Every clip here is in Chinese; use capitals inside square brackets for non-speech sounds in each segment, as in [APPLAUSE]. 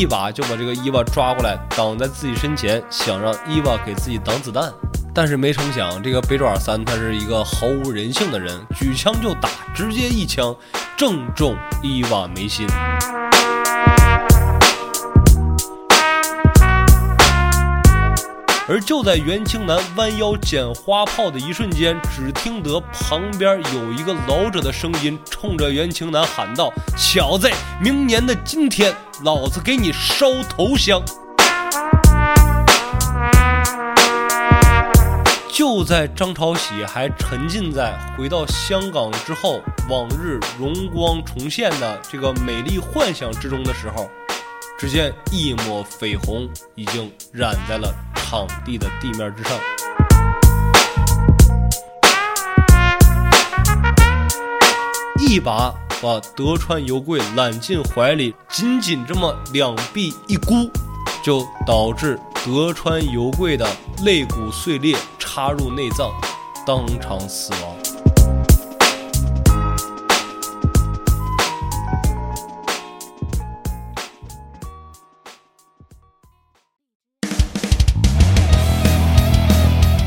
一把就把这个伊娃抓过来，挡在自己身前，想让伊娃给自己挡子弹。但是没成想，这个北爪三他是一个毫无人性的人，举枪就打，直接一枪正中伊娃眉心。而就在袁青南弯腰捡花炮的一瞬间，只听得旁边有一个老者的声音冲着袁青南喊道：“小子，明年的今天，老子给你烧头香！”就在张朝喜还沉浸在回到香港之后往日荣光重现的这个美丽幻想之中的时候，只见一抹绯红已经染在了。场地的地面之上，一把把德川油贵揽进怀里，紧紧这么两臂一箍，就导致德川油贵的肋骨碎裂，插入内脏，当场死亡。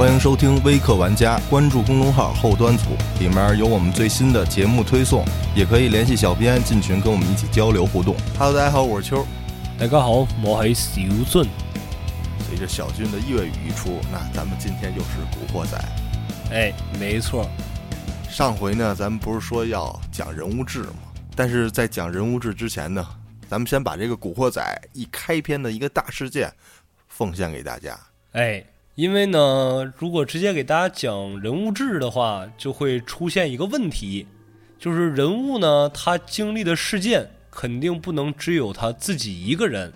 欢迎收听微客玩家，关注公众号后端组，里面有我们最新的节目推送，也可以联系小编进群跟我们一起交流互动。Hello，大家好，我是秋。大家好，我是小俊。随着小俊的粤语一出，那咱们今天就是古惑仔。哎，没错。上回呢，咱们不是说要讲人物志吗？但是在讲人物志之前呢，咱们先把这个古惑仔一开篇的一个大事件奉献给大家。哎。因为呢，如果直接给大家讲人物志的话，就会出现一个问题，就是人物呢，他经历的事件肯定不能只有他自己一个人。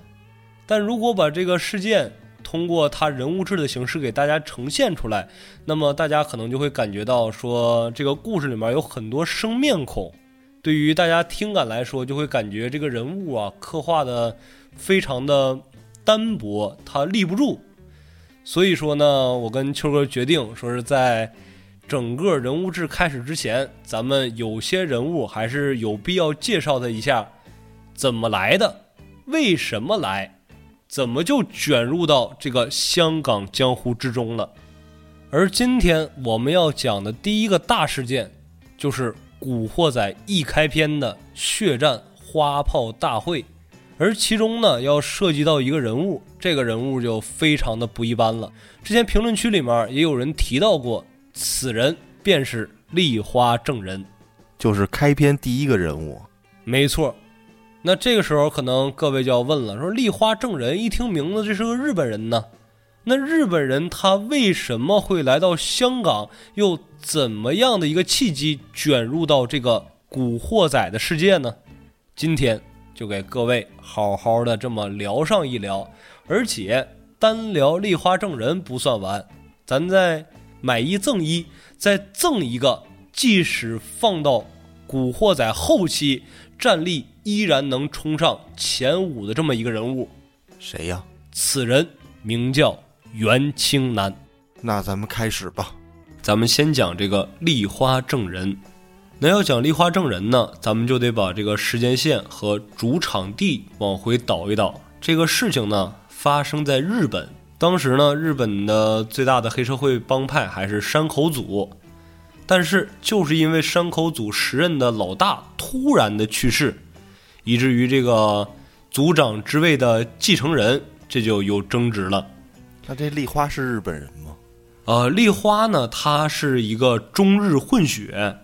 但如果把这个事件通过他人物志的形式给大家呈现出来，那么大家可能就会感觉到说，这个故事里面有很多生面孔，对于大家听感来说，就会感觉这个人物啊刻画的非常的单薄，他立不住。所以说呢，我跟秋哥决定说是在整个人物志开始之前，咱们有些人物还是有必要介绍他一下，怎么来的，为什么来，怎么就卷入到这个香港江湖之中了。而今天我们要讲的第一个大事件，就是《古惑仔》一开篇的血战花炮大会。而其中呢，要涉及到一个人物，这个人物就非常的不一般了。之前评论区里面也有人提到过，此人便是立花正人，就是开篇第一个人物。没错。那这个时候可能各位就要问了，说立花正人一听名字，这是个日本人呢？那日本人他为什么会来到香港？又怎么样的一个契机卷入到这个古惑仔的世界呢？今天。就给各位好好的这么聊上一聊，而且单聊立花正人不算完，咱再买一赠一，再赠一个，即使放到古惑仔后期，战力依然能冲上前五的这么一个人物，谁呀？此人名叫袁青南。那咱们开始吧，咱们先讲这个立花正人。那要讲立花正人呢，咱们就得把这个时间线和主场地往回倒一倒。这个事情呢，发生在日本。当时呢，日本的最大的黑社会帮派还是山口组。但是，就是因为山口组时任的老大突然的去世，以至于这个组长之位的继承人这就有争执了。那这立花是日本人吗？呃，立花呢，他是一个中日混血。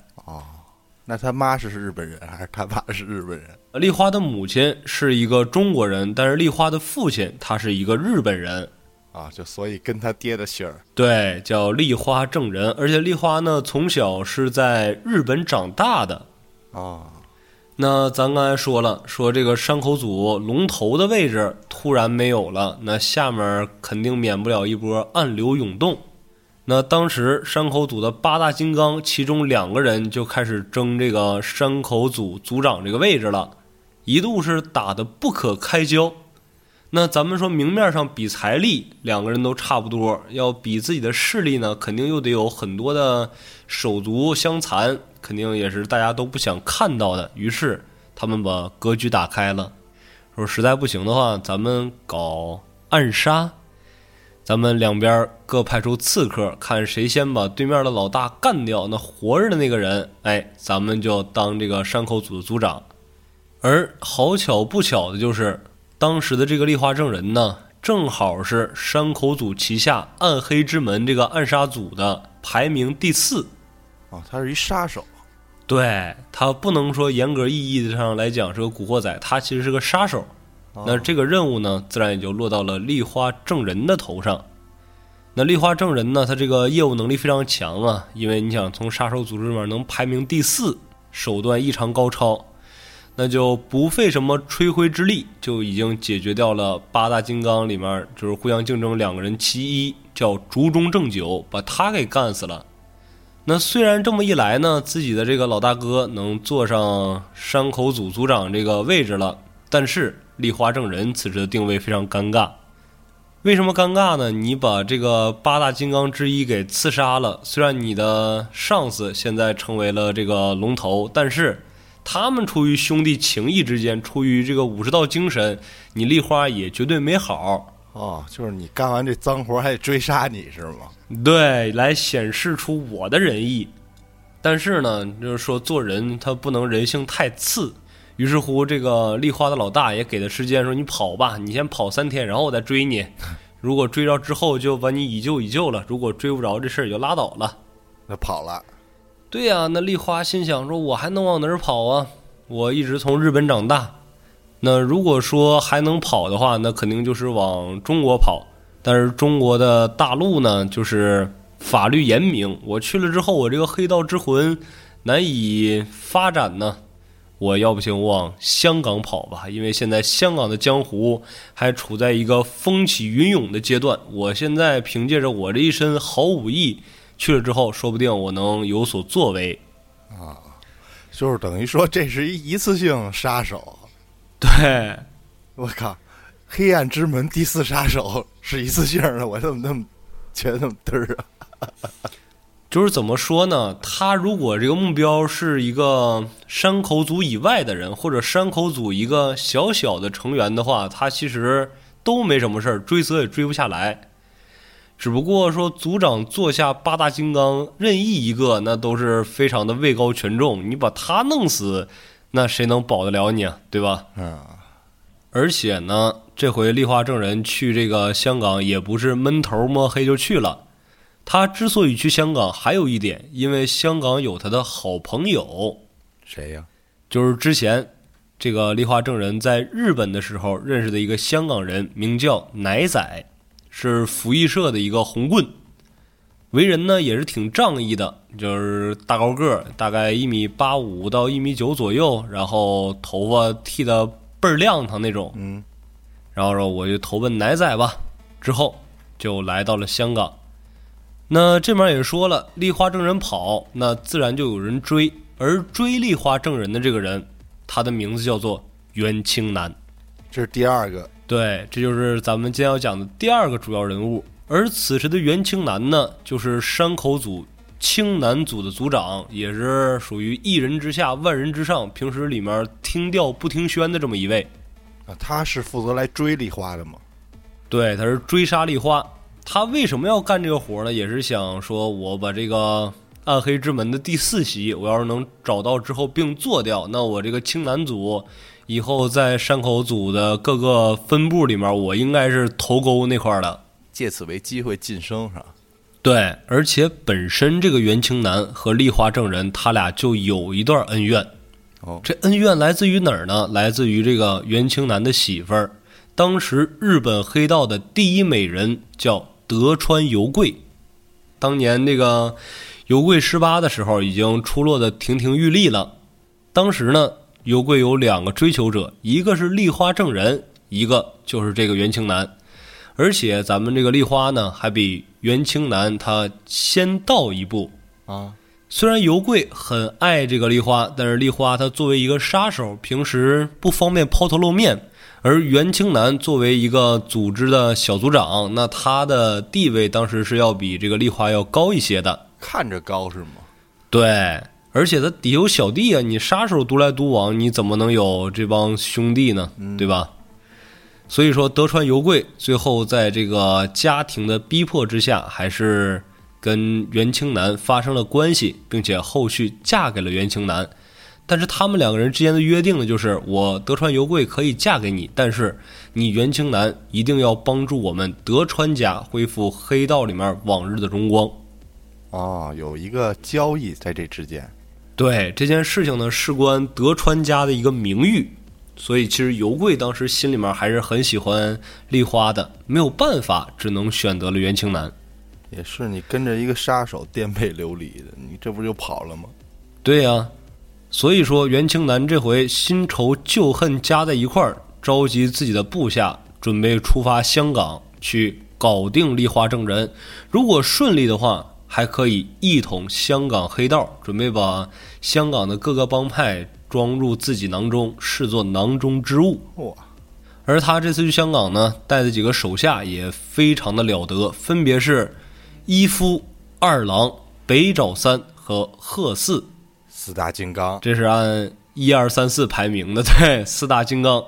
那他妈是日本人还是他爸是日本人？丽花的母亲是一个中国人，但是丽花的父亲他是一个日本人，啊，就所以跟他爹的姓儿对，叫丽花正人。而且丽花呢从小是在日本长大的，啊，那咱刚才说了，说这个山口组龙头的位置突然没有了，那下面肯定免不了一波暗流涌动。那当时山口组的八大金刚，其中两个人就开始争这个山口组组长这个位置了，一度是打得不可开交。那咱们说明面上比财力，两个人都差不多，要比自己的势力呢，肯定又得有很多的手足相残，肯定也是大家都不想看到的。于是他们把格局打开了。说实在不行的话，咱们搞暗杀，咱们两边各派出刺客，看谁先把对面的老大干掉。那活着的那个人，哎，咱们就当这个山口组的组长。而好巧不巧的就是，当时的这个立花正人呢，正好是山口组旗下暗黑之门这个暗杀组的排名第四。哦，他是一杀手。对他不能说严格意义上来讲是个古惑仔，他其实是个杀手。那这个任务呢，自然也就落到了立花正人的头上。那立花正人呢，他这个业务能力非常强啊，因为你想从杀手组织里面能排名第四，手段异常高超，那就不费什么吹灰之力，就已经解决掉了八大金刚里面就是互相竞争两个人其一，叫竹中正九，把他给干死了。那虽然这么一来呢，自己的这个老大哥能坐上山口组组长这个位置了，但是立花正人此时的定位非常尴尬。为什么尴尬呢？你把这个八大金刚之一给刺杀了，虽然你的上司现在成为了这个龙头，但是他们出于兄弟情谊之间，出于这个武士道精神，你立花也绝对没好。哦，就是你干完这脏活还得追杀你是吗？对，来显示出我的仁义。但是呢，就是说做人他不能人性太次。于是乎，这个丽花的老大也给他时间，说你跑吧，你先跑三天，然后我再追你。[LAUGHS] 如果追着之后，就把你以旧以旧了；如果追不着，这事儿也就拉倒了。那跑了。对呀，那丽花心想说，我还能往哪儿跑啊？我一直从日本长大。那如果说还能跑的话，那肯定就是往中国跑。但是中国的大陆呢，就是法律严明。我去了之后，我这个黑道之魂难以发展呢。我要不行，我往香港跑吧，因为现在香港的江湖还处在一个风起云涌的阶段。我现在凭借着我这一身好武艺，去了之后，说不定我能有所作为。啊，就是等于说，这是一一次性杀手。对，我靠，黑暗之门第四杀手是一次性的，我怎么那么觉得那么嘚儿啊？就是怎么说呢？他如果这个目标是一个山口组以外的人，或者山口组一个小小的成员的话，他其实都没什么事儿，追责也追不下来。只不过说组长坐下八大金刚任意一个，那都是非常的位高权重，你把他弄死。那谁能保得了你啊？对吧？嗯。而且呢，这回立花正人去这个香港也不是闷头摸黑就去了。他之所以去香港，还有一点，因为香港有他的好朋友。谁呀？就是之前这个立花正人在日本的时候认识的一个香港人，名叫奶仔，是福义社的一个红棍。为人呢也是挺仗义的，就是大高个儿，大概一米八五到一米九左右，然后头发剃的倍儿亮堂那种。嗯，然后说我就投奔奶仔吧，之后就来到了香港。那这面也说了，立花正人跑，那自然就有人追，而追立花正人的这个人，他的名字叫做袁清南，这是第二个。对，这就是咱们今天要讲的第二个主要人物。而此时的袁清南呢，就是山口组青南组的组长，也是属于一人之下万人之上，平时里面听调不听宣的这么一位。啊，他是负责来追丽花的吗？对，他是追杀丽花。他为什么要干这个活呢？也是想说，我把这个暗黑之门的第四席，我要是能找到之后并做掉，那我这个青南组以后在山口组的各个分部里面，我应该是头钩那块的。借此为机会晋升是吧？对，而且本身这个袁青南和丽花正人他俩就有一段恩怨。哦，这恩怨来自于哪儿呢？来自于这个袁青南的媳妇儿，当时日本黑道的第一美人叫德川由贵。当年那个由贵十八的时候，已经出落的亭亭玉立了。当时呢，由贵有两个追求者，一个是立花正人，一个就是这个袁青南。而且咱们这个丽花呢，还比袁青南他先到一步啊。虽然尤贵很爱这个丽花，但是丽花她作为一个杀手，平时不方便抛头露面。而袁清南作为一个组织的小组长，那他的地位当时是要比这个丽华要高一些的。看着高是吗？对，而且他底有小弟啊，你杀手独来独往，你怎么能有这帮兄弟呢？对吧？所以说，德川由贵最后在这个家庭的逼迫之下，还是跟袁清南发生了关系，并且后续嫁给了袁清南。但是他们两个人之间的约定呢，就是我德川由贵可以嫁给你，但是你袁清南一定要帮助我们德川家恢复黑道里面往日的荣光。哦，有一个交易在这之间。对这件事情呢，事关德川家的一个名誉，所以其实尤贵当时心里面还是很喜欢丽花的，没有办法，只能选择了袁清南。也是你跟着一个杀手颠沛流离的，你这不就跑了吗？对呀。所以说，袁清南这回新仇旧恨加在一块儿，召集自己的部下，准备出发香港去搞定丽花正人。如果顺利的话，还可以一统香港黑道，准备把香港的各个帮派装入自己囊中，视作囊中之物。哇！而他这次去香港呢，带的几个手下也非常的了得，分别是一夫、二郎、北沼三和贺四。四大金刚，这是按一二三四排名的，[LAUGHS] 对，四大金刚，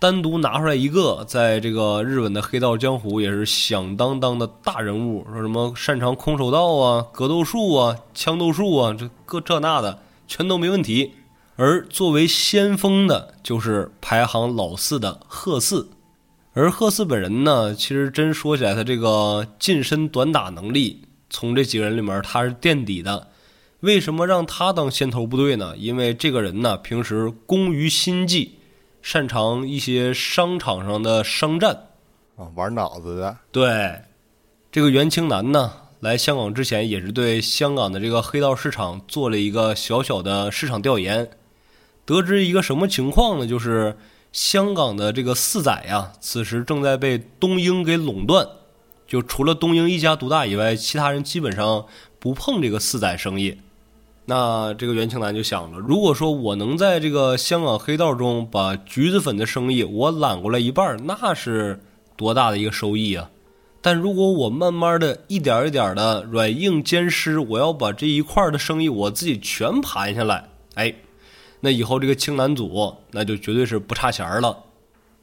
单独拿出来一个，在这个日本的黑道江湖也是响当当的大人物，说什么擅长空手道啊、格斗术啊、枪斗术啊，这各这那的全都没问题。而作为先锋的，就是排行老四的贺四，而贺四本人呢，其实真说起来，他这个近身短打能力，从这几个人里面他是垫底的。为什么让他当先头部队呢？因为这个人呢，平时工于心计，擅长一些商场上的商战，啊，玩脑子的。对，这个袁清南呢，来香港之前也是对香港的这个黑道市场做了一个小小的市场调研，得知一个什么情况呢？就是香港的这个四仔呀，此时正在被东英给垄断，就除了东英一家独大以外，其他人基本上不碰这个四仔生意。那这个袁青南就想了，如果说我能在这个香港黑道中把橘子粉的生意我揽过来一半，那是多大的一个收益啊！但如果我慢慢的一点一点的软硬兼施，我要把这一块的生意我自己全盘下来，哎，那以后这个青南组那就绝对是不差钱了。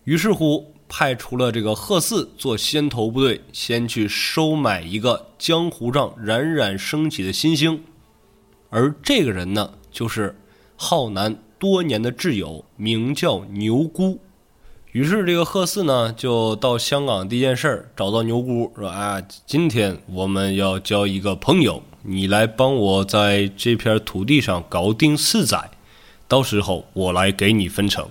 于是乎，派出了这个贺四做先头部队，先去收买一个江湖上冉冉升起的新星。而这个人呢，就是浩南多年的挚友，名叫牛姑。于是这个贺四呢，就到香港第一件事，找到牛姑说：“啊，今天我们要交一个朋友，你来帮我在这片土地上搞定四载，到时候我来给你分成。”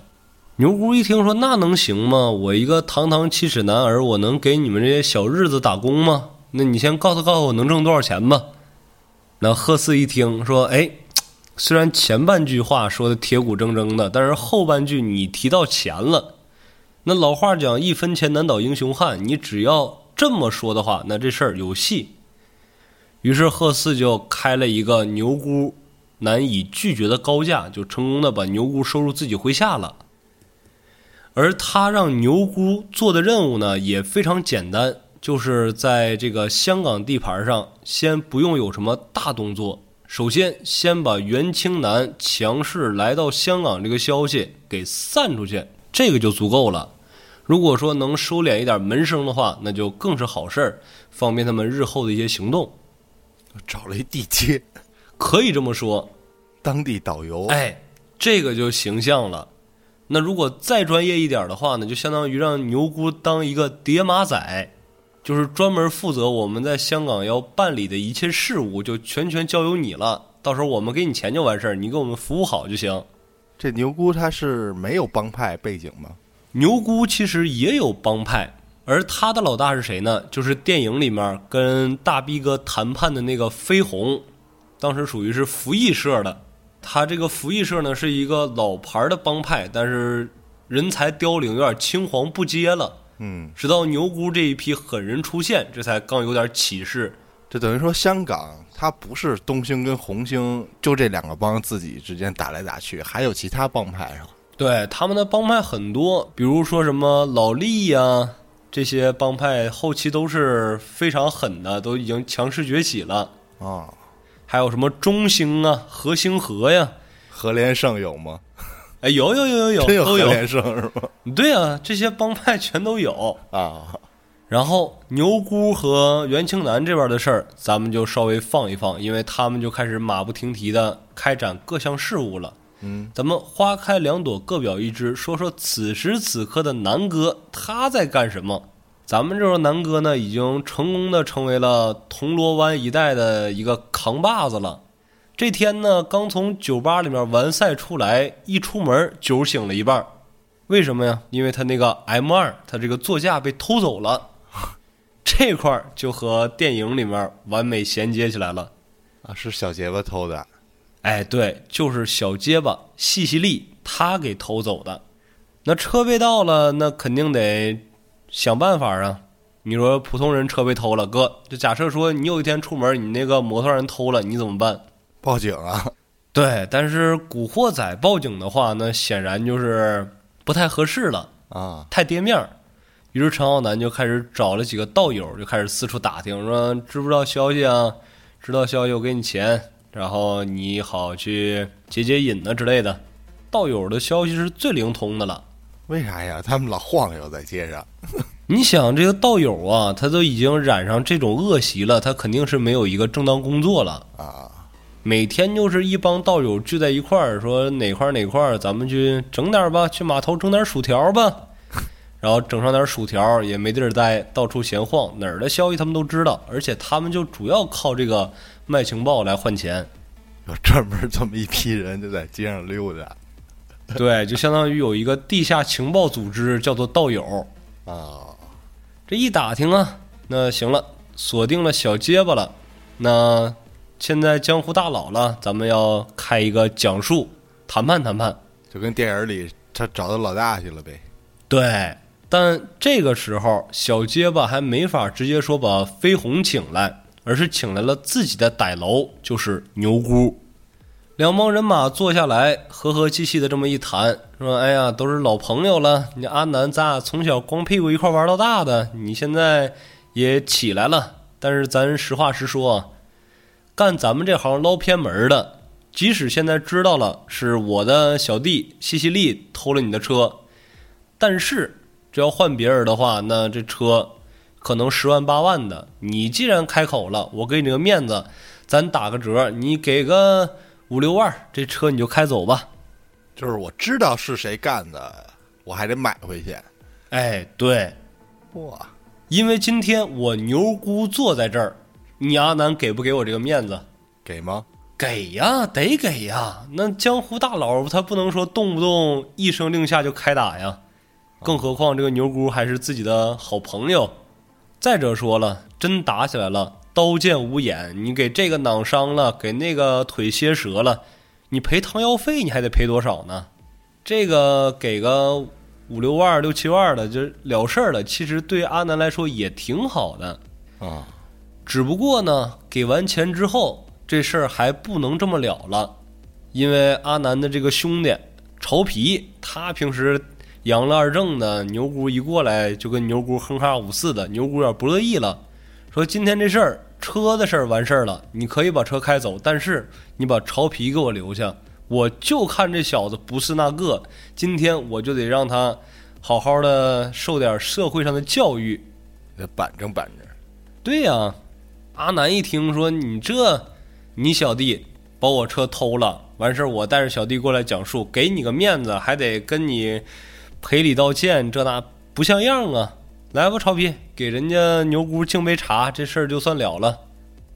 牛姑一听说，那能行吗？我一个堂堂七尺男儿，我能给你们这些小日子打工吗？那你先告诉告诉我能挣多少钱吧。那贺四一听说，哎，虽然前半句话说的铁骨铮铮的，但是后半句你提到钱了。那老话讲，一分钱难倒英雄汉，你只要这么说的话，那这事儿有戏。于是贺四就开了一个牛姑难以拒绝的高价，就成功的把牛姑收入自己麾下了。而他让牛姑做的任务呢，也非常简单。就是在这个香港地盘上，先不用有什么大动作。首先，先把袁清南强势来到香港这个消息给散出去，这个就足够了。如果说能收敛一点门声的话，那就更是好事儿，方便他们日后的一些行动。找了一地接，可以这么说，当地导游。哎，这个就形象了。那如果再专业一点的话呢，就相当于让牛姑当一个叠马仔。就是专门负责我们在香港要办理的一切事务，就全权交由你了。到时候我们给你钱就完事儿，你给我们服务好就行。这牛姑他是没有帮派背景吗？牛姑其实也有帮派，而他的老大是谁呢？就是电影里面跟大逼哥谈判的那个飞鸿，当时属于是福义社的。他这个福义社呢是一个老牌的帮派，但是人才凋零，有点青黄不接了。嗯，直到牛姑这一批狠人出现，这才刚有点起势。这等于说，香港它不是东兴跟红星就这两个帮自己之间打来打去，还有其他帮派是吧？对，他们的帮派很多，比如说什么老力呀，这些帮派后期都是非常狠的，都已经强势崛起了啊。还有什么中兴啊、和兴和呀，和联胜有吗？哎，有有有有有真有都有，何连胜是吗？对啊，这些帮派全都有。啊，然后牛姑和袁青南这边的事儿，咱们就稍微放一放，因为他们就开始马不停蹄的开展各项事务了。嗯，咱们花开两朵，各表一枝，说说此时此刻的南哥他在干什么。咱们这个南哥呢，已经成功的成为了铜锣湾一带的一个扛把子了。这天呢，刚从酒吧里面完赛出来，一出门酒醒了一半儿。为什么呀？因为他那个 M 二，他这个座驾被偷走了。[LAUGHS] 这块儿就和电影里面完美衔接起来了。啊，是小结巴偷的。哎，对，就是小结巴西西利他给偷走的。那车被盗了，那肯定得想办法啊。你说普通人车被偷了，哥，就假设说你有一天出门，你那个摩托让人偷了，你怎么办？报警啊！[LAUGHS] 对，但是古惑仔报警的话，那显然就是不太合适了，啊，太跌面儿。于是陈浩南就开始找了几个道友，就开始四处打听，说知不知道消息啊？知道消息我给你钱，然后你好去解解瘾啊之类的。道友的消息是最灵通的了。为啥呀？他们老晃悠在街上。[LAUGHS] [LAUGHS] 你想这个道友啊，他都已经染上这种恶习了，他肯定是没有一个正当工作了。啊，每天就是一帮道友聚在一块儿，说哪块儿哪块儿，咱们去整点儿吧，去码头整点儿薯条吧。[LAUGHS] 然后整上点儿薯条，也没地儿待，到处闲晃，哪儿的消息他们都知道，而且他们就主要靠这个卖情报来换钱。有专门这么一批人就在街上溜达。对，就相当于有一个地下情报组织叫做道友。啊，这一打听啊，那行了，锁定了小结巴了。那现在江湖大佬了，咱们要开一个讲述谈判谈判。就跟电影里他找到老大去了呗。对，但这个时候小结巴还没法直接说把飞鸿请来，而是请来了自己的歹楼，就是牛姑。两帮人马坐下来，和和气气的这么一谈，说：“哎呀，都是老朋友了。你阿南，咱俩从小光屁股一块玩到大的，你现在也起来了。但是咱实话实说，干咱们这行捞偏门的，即使现在知道了是我的小弟西西利偷了你的车，但是这要换别人的话，那这车可能十万八万的。你既然开口了，我给你个面子，咱打个折，你给个五六万，这车你就开走吧。就是我知道是谁干的，我还得买回去。哎，对，哇，因为今天我牛姑坐在这儿，你阿南给不给我这个面子？给吗？给呀，得给呀。那江湖大佬他不能说动不动一声令下就开打呀，更何况这个牛姑还是自己的好朋友。再者说了，真打起来了，刀剑无眼，你给这个囊伤了，给那个腿歇折了，你赔汤药费你还得赔多少呢？这个给个五六万、六七万的就了事儿了。其实对阿南来说也挺好的。啊，只不过呢，给完钱之后，这事儿还不能这么了了，因为阿南的这个兄弟潮皮，他平时养了二正的，牛姑一过来就跟牛姑哼哈五似的，牛姑有点不乐意了，说今天这事儿车的事儿完事儿了，你可以把车开走，但是你把潮皮给我留下，我就看这小子不是那个，今天我就得让他好好的受点社会上的教育。得板正板正。对呀、阿南一听说你这，你小弟把我车偷了，完事儿我带着小弟过来讲述，给你个面子，还得跟你赔礼道歉，这那不像样啊！来吧，潮皮，给人家牛姑敬杯茶，这事儿就算了了。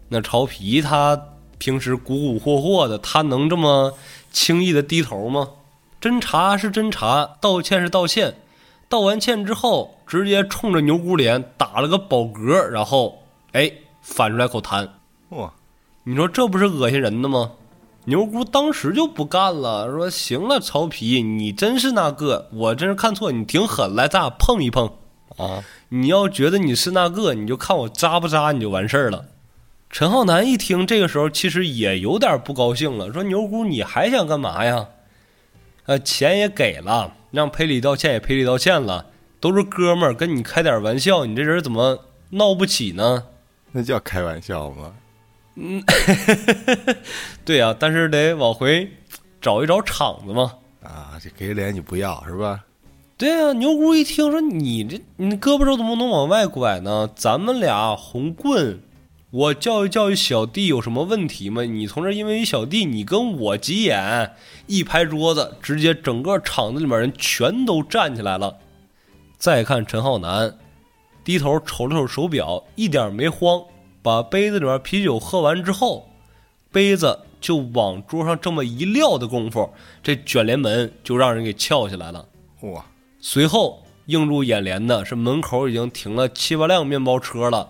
那潮皮他平时蛊蛊惑惑的，他能这么轻易的低头吗？侦查是侦查，道歉是道歉。道完歉之后，直接冲着牛姑脸打了个饱嗝，然后哎反出来口痰。哇，你说这不是恶心人的吗？牛姑当时就不干了，说：“行了，曹皮，你真是那个，我真是看错，你挺狠，来，咱俩碰一碰。啊，你要觉得你是那个，你就看我扎不扎，你就完事儿了。”陈浩南一听，这个时候其实也有点不高兴了，说：“牛姑，你还想干嘛呀？呃，钱也给了，让赔礼道歉也赔礼道歉了，都是哥们儿，跟你开点玩笑，你这人怎么闹不起呢？”那叫开玩笑吗？嗯 [LAUGHS] 对呀、但是得往回找一找场子嘛。啊，这给脸你不要是吧？对啊，牛姑一听说你这你胳膊肘怎么能往外拐呢？咱们俩红棍，我教育教育小弟有什么问题吗？你从这因为一小弟，你跟我急眼，一拍桌子，直接整个场子里面人全都站起来了。再看陈浩南，低头瞅了瞅手表，一点没慌，把杯子里面啤酒喝完之后，杯子就往桌上这么一撂的功夫，这卷帘门就让人给撬下来了。哇，随后映入眼帘的是门口已经停了七八辆面包车了，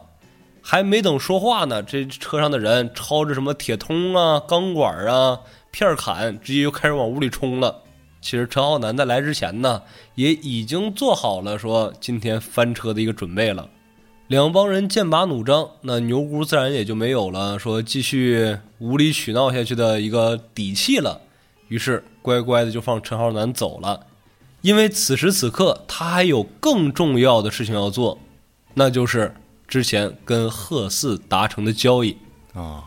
还没等说话呢，这车上的人抄着什么铁通啊、钢管啊、片砍，直接就开始往屋里冲了。其实陈浩南在来之前呢，也已经做好了说今天翻车的一个准备了。两帮人剑拔弩张，那牛姑自然也就没有了说继续无理取闹下去的一个底气了，于是乖乖的就放陈浩南走了。因为此时此刻他还有更重要的事情要做，那就是之前跟贺四达成的交易。啊，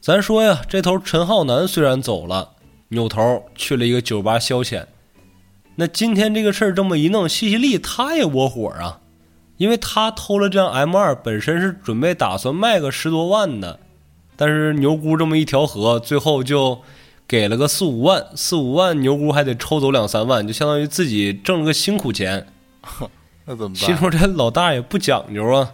咱说呀，这头陈浩南虽然走了，扭头去了一个酒吧消遣。那今天这个事儿这么一弄，西西利他也窝火啊，因为他偷了这辆 M 二，本身是准备打算卖个十多万的，但是牛姑这么一调和，最后就给了个四五万，四五万牛姑还得抽走两三万，就相当于自己挣了个辛苦钱。[LAUGHS] 那怎么心办说这老大也不讲究啊，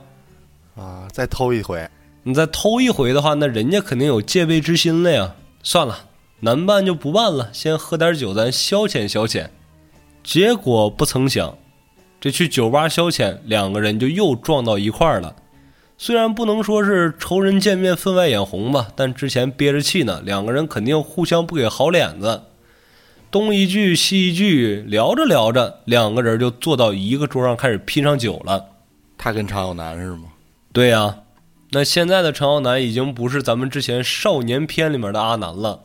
啊？再偷一回，你再偷一回的话，那人家肯定有戒备之心了呀。算了，难办就不办了，先喝点酒，咱消遣消遣。结果不曾想，这去酒吧消遣，两个人就又撞到一块儿了。虽然不能说是仇人见面分外眼红吧，但之前憋着气呢，两个人肯定互相不给好脸子。东一句西一句，聊着聊着，两个人就坐到一个桌上开始拼上酒了。他跟常有南是吗？对呀、那现在的陈浩南已经不是咱们之前少年片里面的阿南了。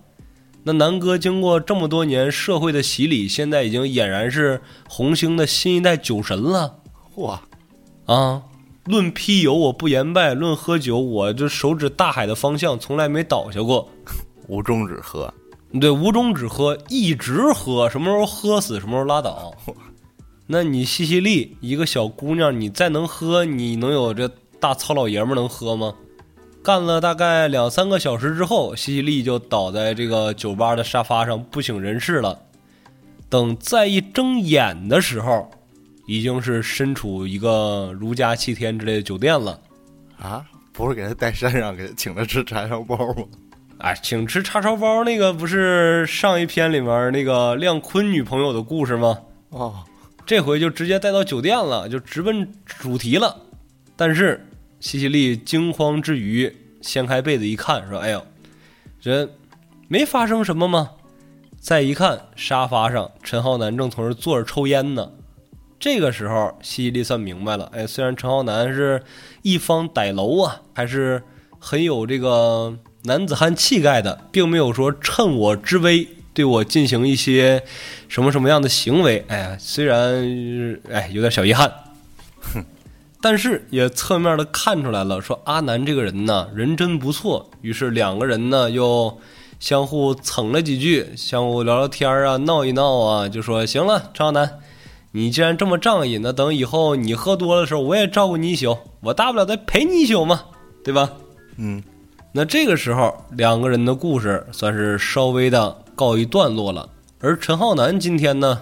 那南哥经过这么多年社会的洗礼，现在已经俨然是红星的新一代酒神了嚯，啊！论批油我不言败，论喝酒我这手指大海的方向从来没倒下过。[LAUGHS] 无终止喝，对，无终止喝，一直喝，什么时候喝死什么时候拉倒。那你西西利一个小姑娘，你再能喝，你能有这大糙老爷们儿能喝吗？干了大概两三个小时之后，西西利就倒在这个酒吧的沙发上不省人事了。等再一睁眼的时候，已经是身处一个如家七天之类的酒店了。啊，不是给他带山上，给他请他吃叉烧包吗？哎，请吃叉烧包那个不是上一篇里面那个亮坤女朋友的故事吗？哦，这回就直接带到酒店了，就直奔主题了。但是西西利惊慌之余，掀开被子一看，说：“哎呦，人没发生什么吗？”再一看，沙发上陈浩南正从这坐着抽烟呢。这个时候，西西利算明白了，哎，虽然陈浩南是一方歹楼啊，还是很有这个男子汉气概的，并没有说趁我之危对我进行一些什么什么样的行为。哎呀，虽然哎有点小遗憾，哼但是也侧面的看出来了，说阿南这个人呢，人真不错。于是两个人呢又相互蹭了几句，相互聊聊天啊，闹一闹啊，就说行了，张浩南，你既然这么仗义，那等以后你喝多的时候，我也照顾你一宿，我大不了再陪你一宿嘛，对吧？嗯，那这个时候，两个人的故事算是稍微的告一段落了。而陈浩南今天呢，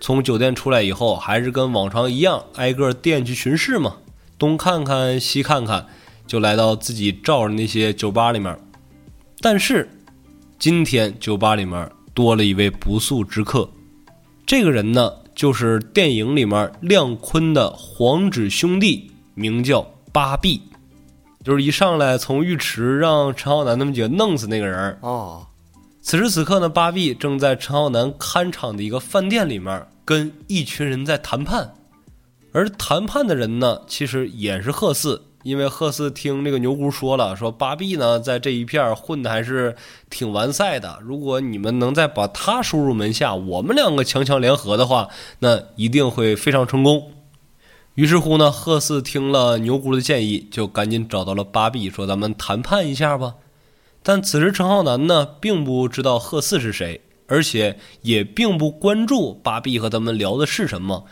从酒店出来以后，还是跟往常一样，挨个店去巡视嘛，东看看西看看，就来到自己照着那些酒吧里面。但是，今天酒吧里面多了一位不速之客，这个人呢，就是电影里面亮坤的黄指兄弟，名叫八臂。就是一上来从浴池让陈浩南他们几个弄死那个人儿。哦，此时此刻呢，巴比正在陈浩南看场的一个饭店里面跟一群人在谈判，而谈判的人呢，其实也是贺四，因为贺四听这个牛姑说了，说巴比呢在这一片混的还是挺完赛的，如果你们能再把他收入门下，我们两个强强联合的话，那一定会非常成功。于是乎呢，贺四听了牛姑的建议，就赶紧找到了巴比，说：“咱们谈判一下吧。”但此时陈浩南呢，并不知道贺四是谁，而且也并不关注芭比和他们聊的是什么。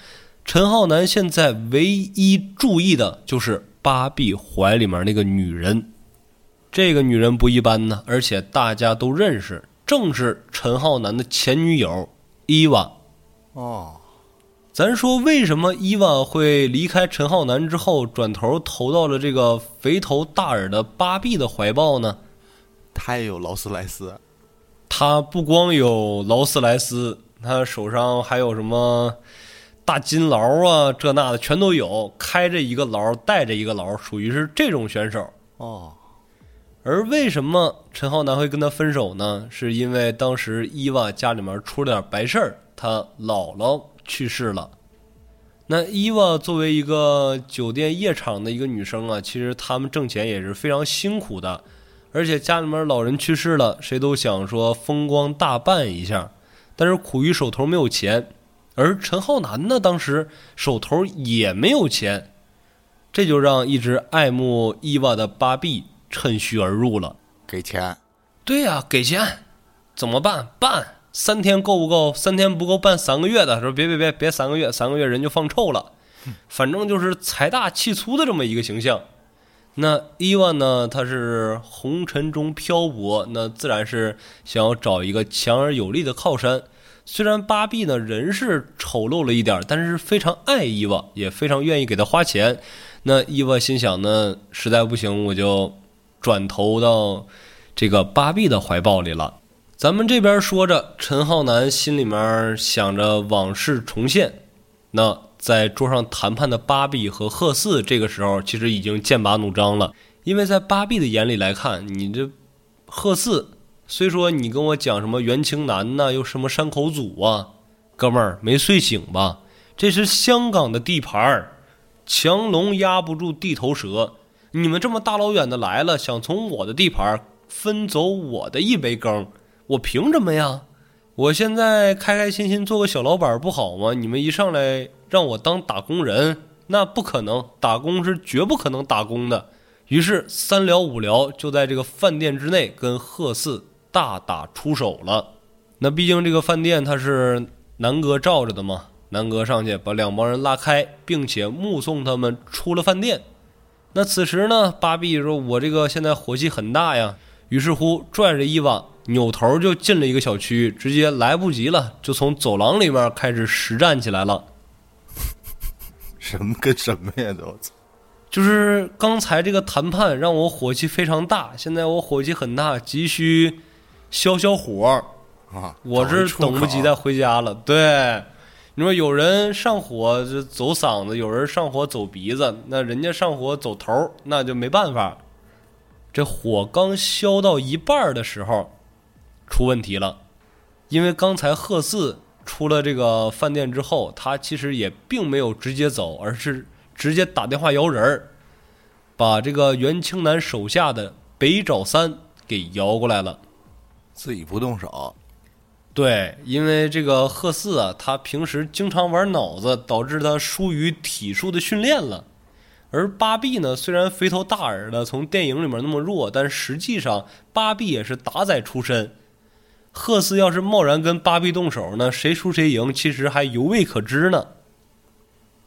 陈浩南现在唯一注意的就是芭比怀里面那个女人，这个女人不一般呢，而且大家都认识，正是陈浩南的前女友伊娃。哦，咱说为什么伊娃会离开陈浩南之后，转头投到了这个肥头大耳的芭比的怀抱呢？他也有劳斯莱斯，他不光有劳斯莱斯，他手上还有什么大金劳啊，这那的全都有，开着一个劳，带着一个劳，属于是这种选手。哦，而为什么陈浩南会跟他分手呢？是因为当时伊娃家里面出了点白事儿，他姥姥去世了。那伊娃作为一个酒店夜场的一个女生啊，其实他们挣钱也是非常辛苦的，而且家里面老人去世了，谁都想说风光大办一下，但是苦于手头没有钱，而陈浩南呢，当时手头也没有钱，这就让一直爱慕伊娃的芭比趁虚而入了。给钱，对呀、给钱，怎么办？办三天够不够？三天不够，办三个月的。说别别别别三个月，三个月人就放臭了。反正就是财大气粗的这么一个形象。那伊万呢？他是红尘中漂泊，那自然是想要找一个强而有力的靠山。虽然芭比呢人是丑陋了一点，但是非常爱伊娃，也非常愿意给他花钱。那伊娃心想呢，实在不行我就转投到这个芭比的怀抱里了。咱们这边说着，陈浩南心里面想着往事重现。那在桌上谈判的巴比和贺四，这个时候其实已经剑拔弩张了。因为在巴比的眼里来看，你这贺四，虽说你跟我讲什么袁青南呐，又什么山口组啊，哥们儿没睡醒吧？这是香港的地盘儿，强龙压不住地头蛇。你们这么大老远的来了，想从我的地盘分走我的一杯羹，我凭什么呀？我现在开开心心做个小老板不好吗？你们一上来让我当打工人，那不可能，打工是绝不可能打工的。于是三聊五聊就在这个饭店之内跟贺四大打出手了。那毕竟这个饭店他是南哥罩着的嘛，南哥上去把两帮人拉开，并且目送他们出了饭店。那此时呢，芭比说：“我这个现在火气很大呀。”于是乎拽着伊娃扭头就进了一个小区，直接来不及了，就从走廊里面开始实战起来了。什么跟什么呀都，我操！就是刚才这个谈判让我火气非常大，现在我火气很大，急需消消火。啊，我是等不及再回家了。对，你说有人上火就走嗓子，有人上火走鼻子，那人家上火走头，那就没办法。这火刚消到一半的时候，出问题了，因为刚才贺四出了这个饭店之后，他其实也并没有直接走，而是直接打电话摇人儿，把这个袁青南手下的北沼三给摇过来了。自己不动手，对，因为这个贺四啊，他平时经常玩脑子，导致他疏于体术的训练了。而八臂呢，虽然肥头大耳的从电影里面那么弱，但实际上八臂也是打仔出身。赫四要是贸然跟巴比动手呢，谁输谁赢，其实还犹未可知呢。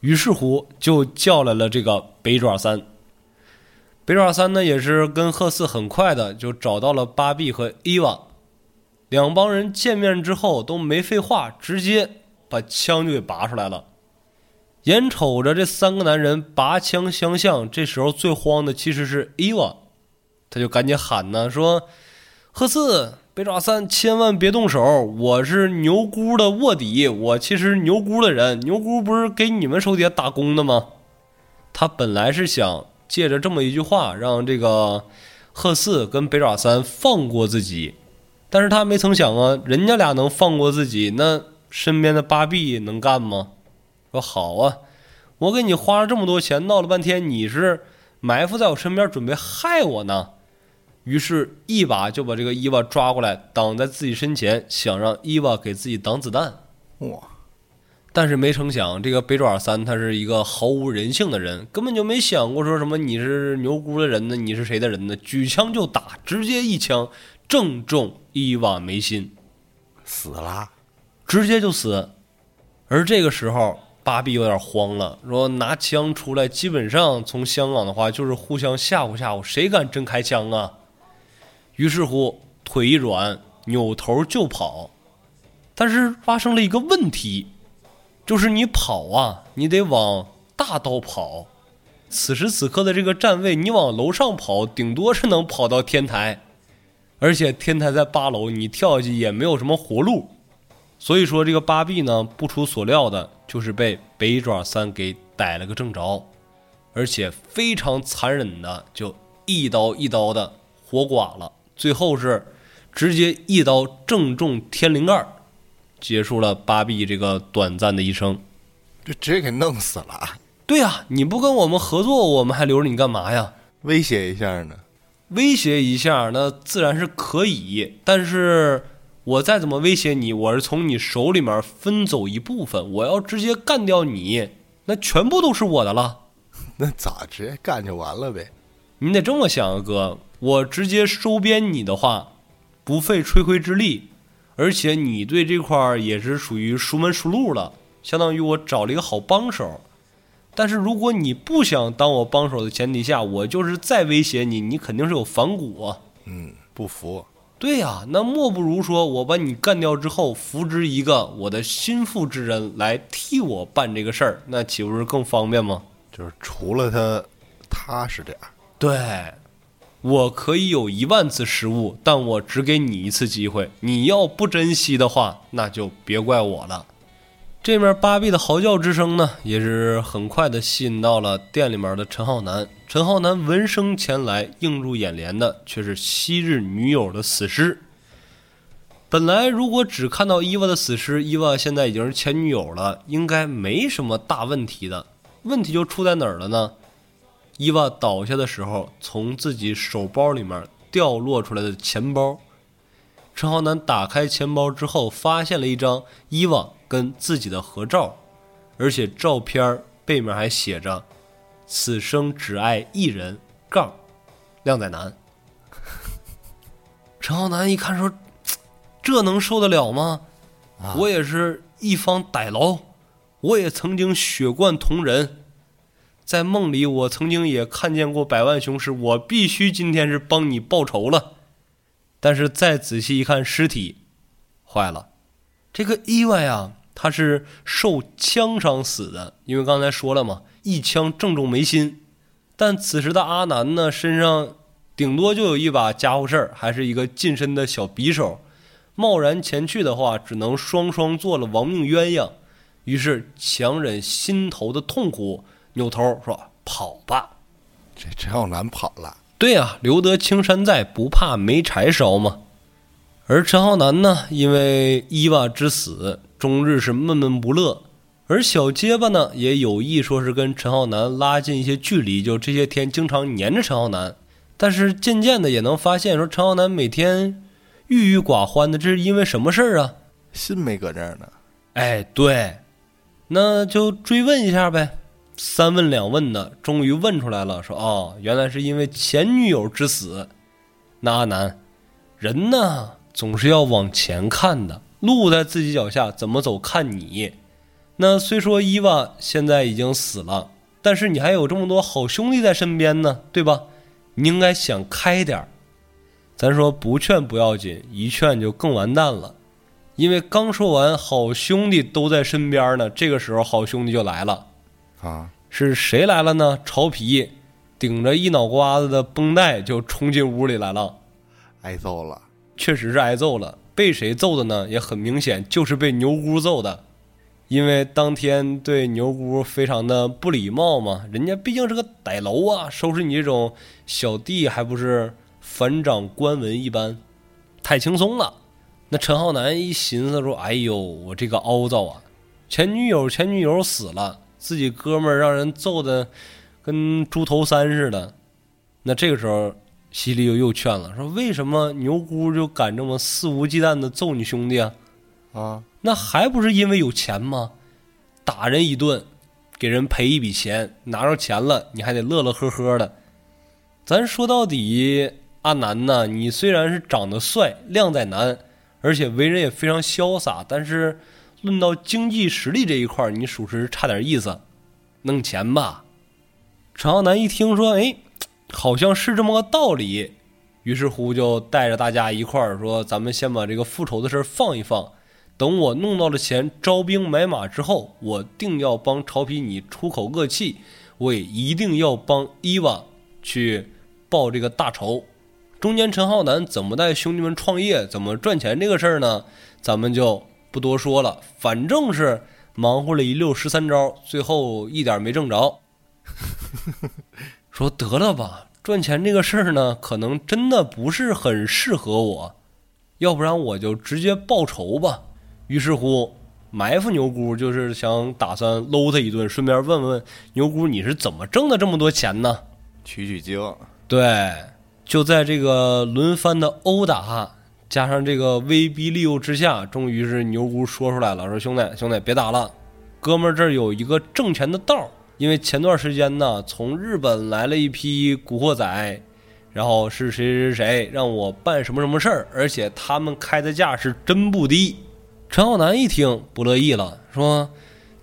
于是乎，就叫来了这个北爪三。北爪三呢，也是跟赫四很快的就找到了巴比和伊娃。两帮人见面之后都没废话，直接把枪就给拔出来了。眼瞅着这三个男人拔枪相向，这时候最慌的其实是伊娃，他就赶紧喊呢，说：“赫四、北爪三，千万别动手！我是牛姑的卧底，我其实牛姑的人，牛姑不是给你们手底下打工的吗？”他本来是想借着这么一句话，让这个贺四跟北爪三放过自己。但是他没曾想啊，人家俩能放过自己，那身边的八臂能干吗？说好啊，我给你花了这么多钱，闹了半天，你是埋伏在我身边，准备害我呢。于是，一把就把这个伊娃抓过来，挡在自己身前，想让伊娃给自己挡子弹。哇，但是没成想，这个北爪三他是一个毫无人性的人，根本就没想过说什么你是牛姑的人呢，你是谁的人呢？举枪就打，直接一枪正中伊娃眉心。死了，直接就死。而这个时候，芭比有点慌了，说拿枪出来，基本上从香港的话就是互相吓唬吓唬，谁敢真开枪啊？于是乎，腿一软，扭头就跑。但是发生了一个问题，就是你跑啊，你得往大道跑。此时此刻的这个站位，你往楼上跑，顶多是能跑到天台，而且天台在八楼，你跳下去也没有什么活路。所以说，这个八臂呢，不出所料的就是被北爪三给逮了个正着，而且非常残忍的就一刀一刀的活剐了，最后是直接一刀正中天灵盖，结束了芭比这个短暂的一生。就直接给弄死了，对呀，你不跟我们合作，我们还留着你干嘛呀？威胁一下呢？威胁一下，那自然是可以，但是我再怎么威胁你，我是从你手里面分走一部分，我要直接干掉你，那全部都是我的了。[LAUGHS] 那咋直接干就完了呗？你得这么想啊，哥，我直接收编你的话，不费吹灰之力，而且你对这块儿也是属于熟门熟路了，相当于我找了一个好帮手。但是如果你不想当我帮手的前提下，我就是再威胁你，你肯定是有反骨啊。嗯，不服。对呀、那莫不如说我把你干掉之后，扶植一个我的心腹之人来替我办这个事儿，那岂不是更方便吗？就是除了他踏实点儿，对，我可以有一万次失误，但我只给你一次机会。你要不珍惜的话，那就别怪我了。这面芭比的嚎叫之声呢，也是很快的吸引到了店里面的陈浩南。陈浩南闻声前来，映入眼帘的却是昔日女友的死尸。本来如果只看到伊娃的死尸，伊娃现在已经是前女友了，应该没什么大问题的。问题就出在哪儿了呢？伊娃倒下的时候，从自己手包里面掉落出来的钱包。陈浩南打开钱包之后，发现了一张伊娃跟自己的合照，而且照片背面还写着“此生只爱一人”杠靓仔男。陈浩南一看说：“这能受得了吗？啊我也是一方歹劳，我也曾经血贯同人。”在梦里，我曾经也看见过百万雄师，我必须今天是帮你报仇了。但是再仔细一看尸体，坏了，这个意外啊，他是受枪伤死的，因为刚才说了嘛，一枪正中眉心。但此时的阿南呢，身上顶多就有一把家伙事儿，还是一个近身的小匕首。贸然前去的话，只能双双做了亡命鸳鸯。于是强忍心头的痛苦，扭头说：“跑吧。”这陈浩南跑了，对呀、留得青山在，不怕没柴烧嘛。而陈浩南呢，因为伊娃之死，终日是闷闷不乐。而小结巴呢，也有意说是跟陈浩南拉近一些距离，就这些天经常黏着陈浩南。但是渐渐的也能发现，说陈浩南每天郁郁寡欢的，这是因为什么事儿啊？心没搁这儿呢。哎，对，那就追问一下呗。三问两问的，终于问出来了，说哦，原来是因为前女友之死。那阿南，人呢总是要往前看的，路在自己脚下，怎么走看你。那虽说伊娃现在已经死了，但是你还有这么多好兄弟在身边呢，对吧？你应该想开点儿。咱说不劝不要紧，一劝就更完蛋了。因为刚说完好兄弟都在身边呢，这个时候好兄弟就来了，啊，是谁来了呢？曹丕顶着一脑瓜子的绷带就冲进屋里来了，挨揍了。确实是挨揍了。被谁揍的呢？也很明显就是被牛姑揍的，因为当天对牛姑非常的不礼貌嘛，人家毕竟是个歹楼啊，收拾你这种小弟还不是反掌官文一般，太轻松了。那陈浩南一寻思说：“哎呦，我这个凹糟啊！前女友前女友死了，自己哥们儿让人揍的跟猪头三似的。那这个时候，西里又又劝了，说为什么牛姑就敢这么肆无忌惮的揍你兄弟啊？啊，那还不是因为有钱吗？打人一顿，给人赔一笔钱，拿着钱了，你还得乐乐呵呵的。咱说到底，阿南呐，你虽然是长得帅，靓仔男，而且为人也非常潇洒。但是论到经济实力这一块儿，你属实差点意思，弄钱吧。陈浩南一听说，哎，好像是这么个道理，于是乎就带着大家一块儿说：“咱们先把这个复仇的事儿放一放，等我弄到了钱，招兵买马之后，我定要帮曹丕你出口恶气，我也一定要帮伊娃去报这个大仇。”中间陈浩南怎么带兄弟们创业，怎么赚钱这个事儿呢？咱们就不多说了，反正是忙活了一溜十三招，最后一点没挣着。[LAUGHS] 说得了吧，赚钱这个事儿呢，可能真的不是很适合我，要不然我就直接报仇吧。于是乎，埋伏牛姑就是想打算搂他一顿，顺便问问牛姑你是怎么挣的这么多钱呢？取取经，对，就在这个轮番的殴打加上这个威逼利诱之下，终于是牛姑说出来了，说兄弟兄弟别打了，哥们儿这儿有一个挣钱的道儿。因为前段时间呢，从日本来了一批古惑仔，然后是谁谁谁让我办什么什么事儿，而且他们开的价是真不低。陈浩南一听不乐意了，说：“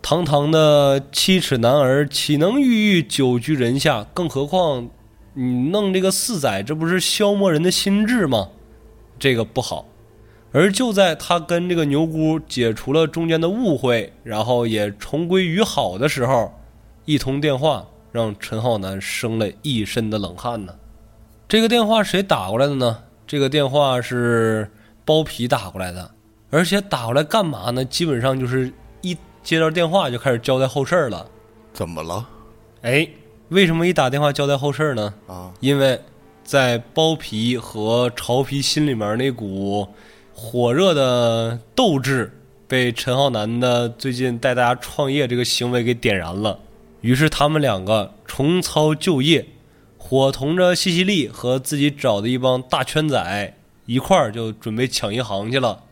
堂堂的七尺男儿，岂能郁郁久居人下？更何况你弄这个四仔，这不是消磨人的心智吗？这个不好。”而就在他跟这个牛姑解除了中间的误会，然后也重归于好的时候。一通电话让陈浩南生了一身的冷汗呢。这个电话谁打过来的呢？这个电话是包皮打过来的，而且打过来干嘛呢？基本上就是一接到电话就开始交代后事儿了。怎么了？哎，为什么一打电话交代后事儿呢？啊，因为在包皮和潮皮心里面那股火热的斗志被陈浩南的最近带大家创业这个行为给点燃了。于是他们两个重操旧业，伙同着西西利和自己找的一帮大圈仔一块儿就准备抢银行去了。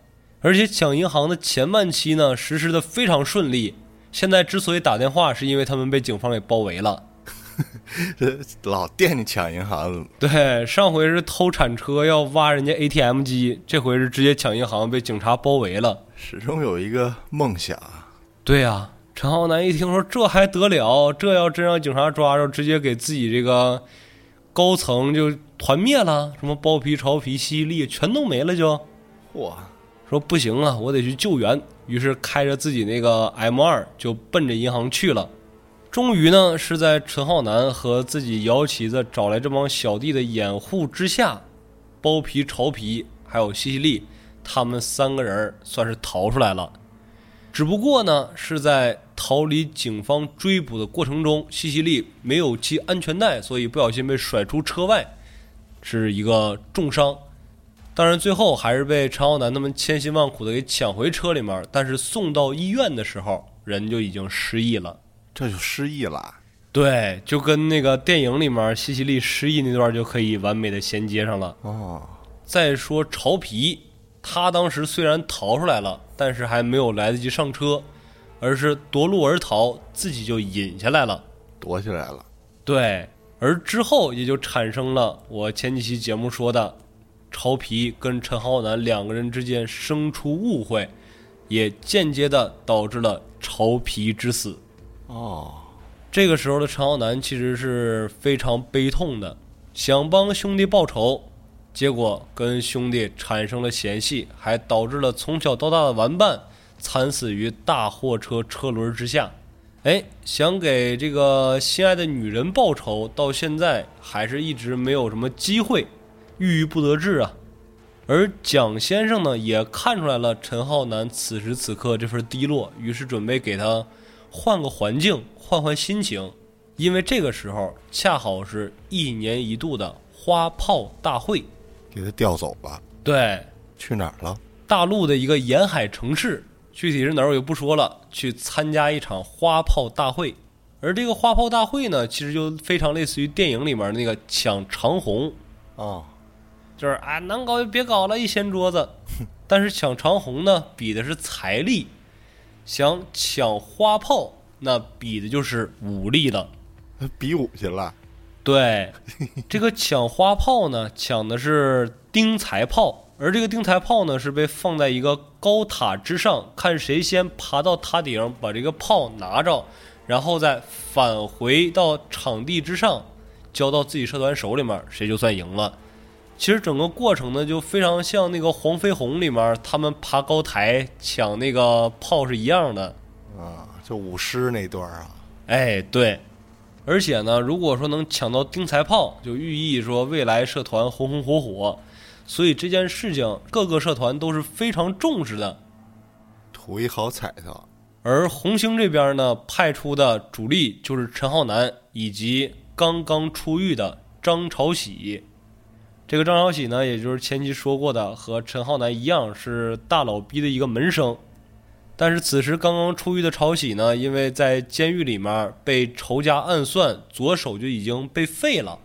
而且抢银行的前半期呢，实施的非常顺利。现在之所以打电话，是因为他们被警方给包围了。这 [LAUGHS] 老惦记抢银行。对，上回是偷铲车要挖人家 ATM 机，这回是直接抢银行，被警察包围了。始终有一个梦想。对呀。陈浩南一听说这还得了，这要真让警察抓着，直接给自己这个高层就团灭了，什么包皮、潮皮、犀利全都没了，就嚯！说不行啊，我得去救援。于是开着自己那个 M 二就奔着银行去了。终于呢，是在陈浩南和自己摇旗子找来这帮小弟的掩护之下，包皮、潮皮还有西西利他们三个人算是逃出来了。只不过呢，是在逃离警方追捕的过程中，西西利没有系安全带，所以不小心被甩出车外，是一个重伤。当然，最后还是被陈浩南他们千辛万苦的给抢回车里面。但是送到医院的时候，人就已经失忆了。这就失忆了？对，就跟那个电影里面西西利失忆那段就可以完美的衔接上了。哦，再说曹皮，他当时虽然逃出来了，但是还没有来得及上车。而是夺路而逃，自己就隐下来了，躲起来了。对，而之后也就产生了我前几期节目说的，曹皮跟陈浩南两个人之间生出误会，也间接的导致了曹皮之死。哦，这个时候的陈浩南其实是非常悲痛的，想帮兄弟报仇，结果跟兄弟产生了嫌隙，还导致了从小到大的玩伴。惨死于大货车车轮之下，哎，想给这个心爱的女人报仇，到现在还是一直没有什么机会，郁郁不得志啊。而蒋先生呢，也看出来了陈浩南此时此刻这份低落，于是准备给他换个环境，换换心情，因为这个时候恰好是一年一度的花炮大会，给他调走了。对，去哪儿了？大陆的一个沿海城市。具体是哪儿我就不说了，去参加一场花炮大会，而这个花炮大会呢，其实就非常类似于电影里面那个抢长虹，啊，就是啊能搞就别搞了，一掀桌子。[LAUGHS] 但是抢长虹呢，比的是财力；想抢花炮，那比的就是武力了。比武去了。对，这个抢花炮呢，抢的是丁财炮。而这个钉财炮呢，是被放在一个高塔之上，看谁先爬到塔顶，把这个炮拿着，然后再返回到场地之上，交到自己社团手里面，谁就算赢了。其实整个过程呢，就非常像那个《黄飞鸿》里面他们爬高台抢那个炮是一样的。啊，就舞狮那段啊。哎，对。而且呢，如果说能抢到钉财炮，就寓意说未来社团红红火火。所以这件事情，各个社团都是非常重视的，图一好彩头。而红星这边呢，派出的主力就是陈浩南以及刚刚出狱的张朝喜。这个张朝喜呢，也就是前期说过的，和陈浩南一样是大佬逼的一个门生。但是此时刚刚出狱的朝喜呢，因为在监狱里面被仇家暗算，左手就已经被废了。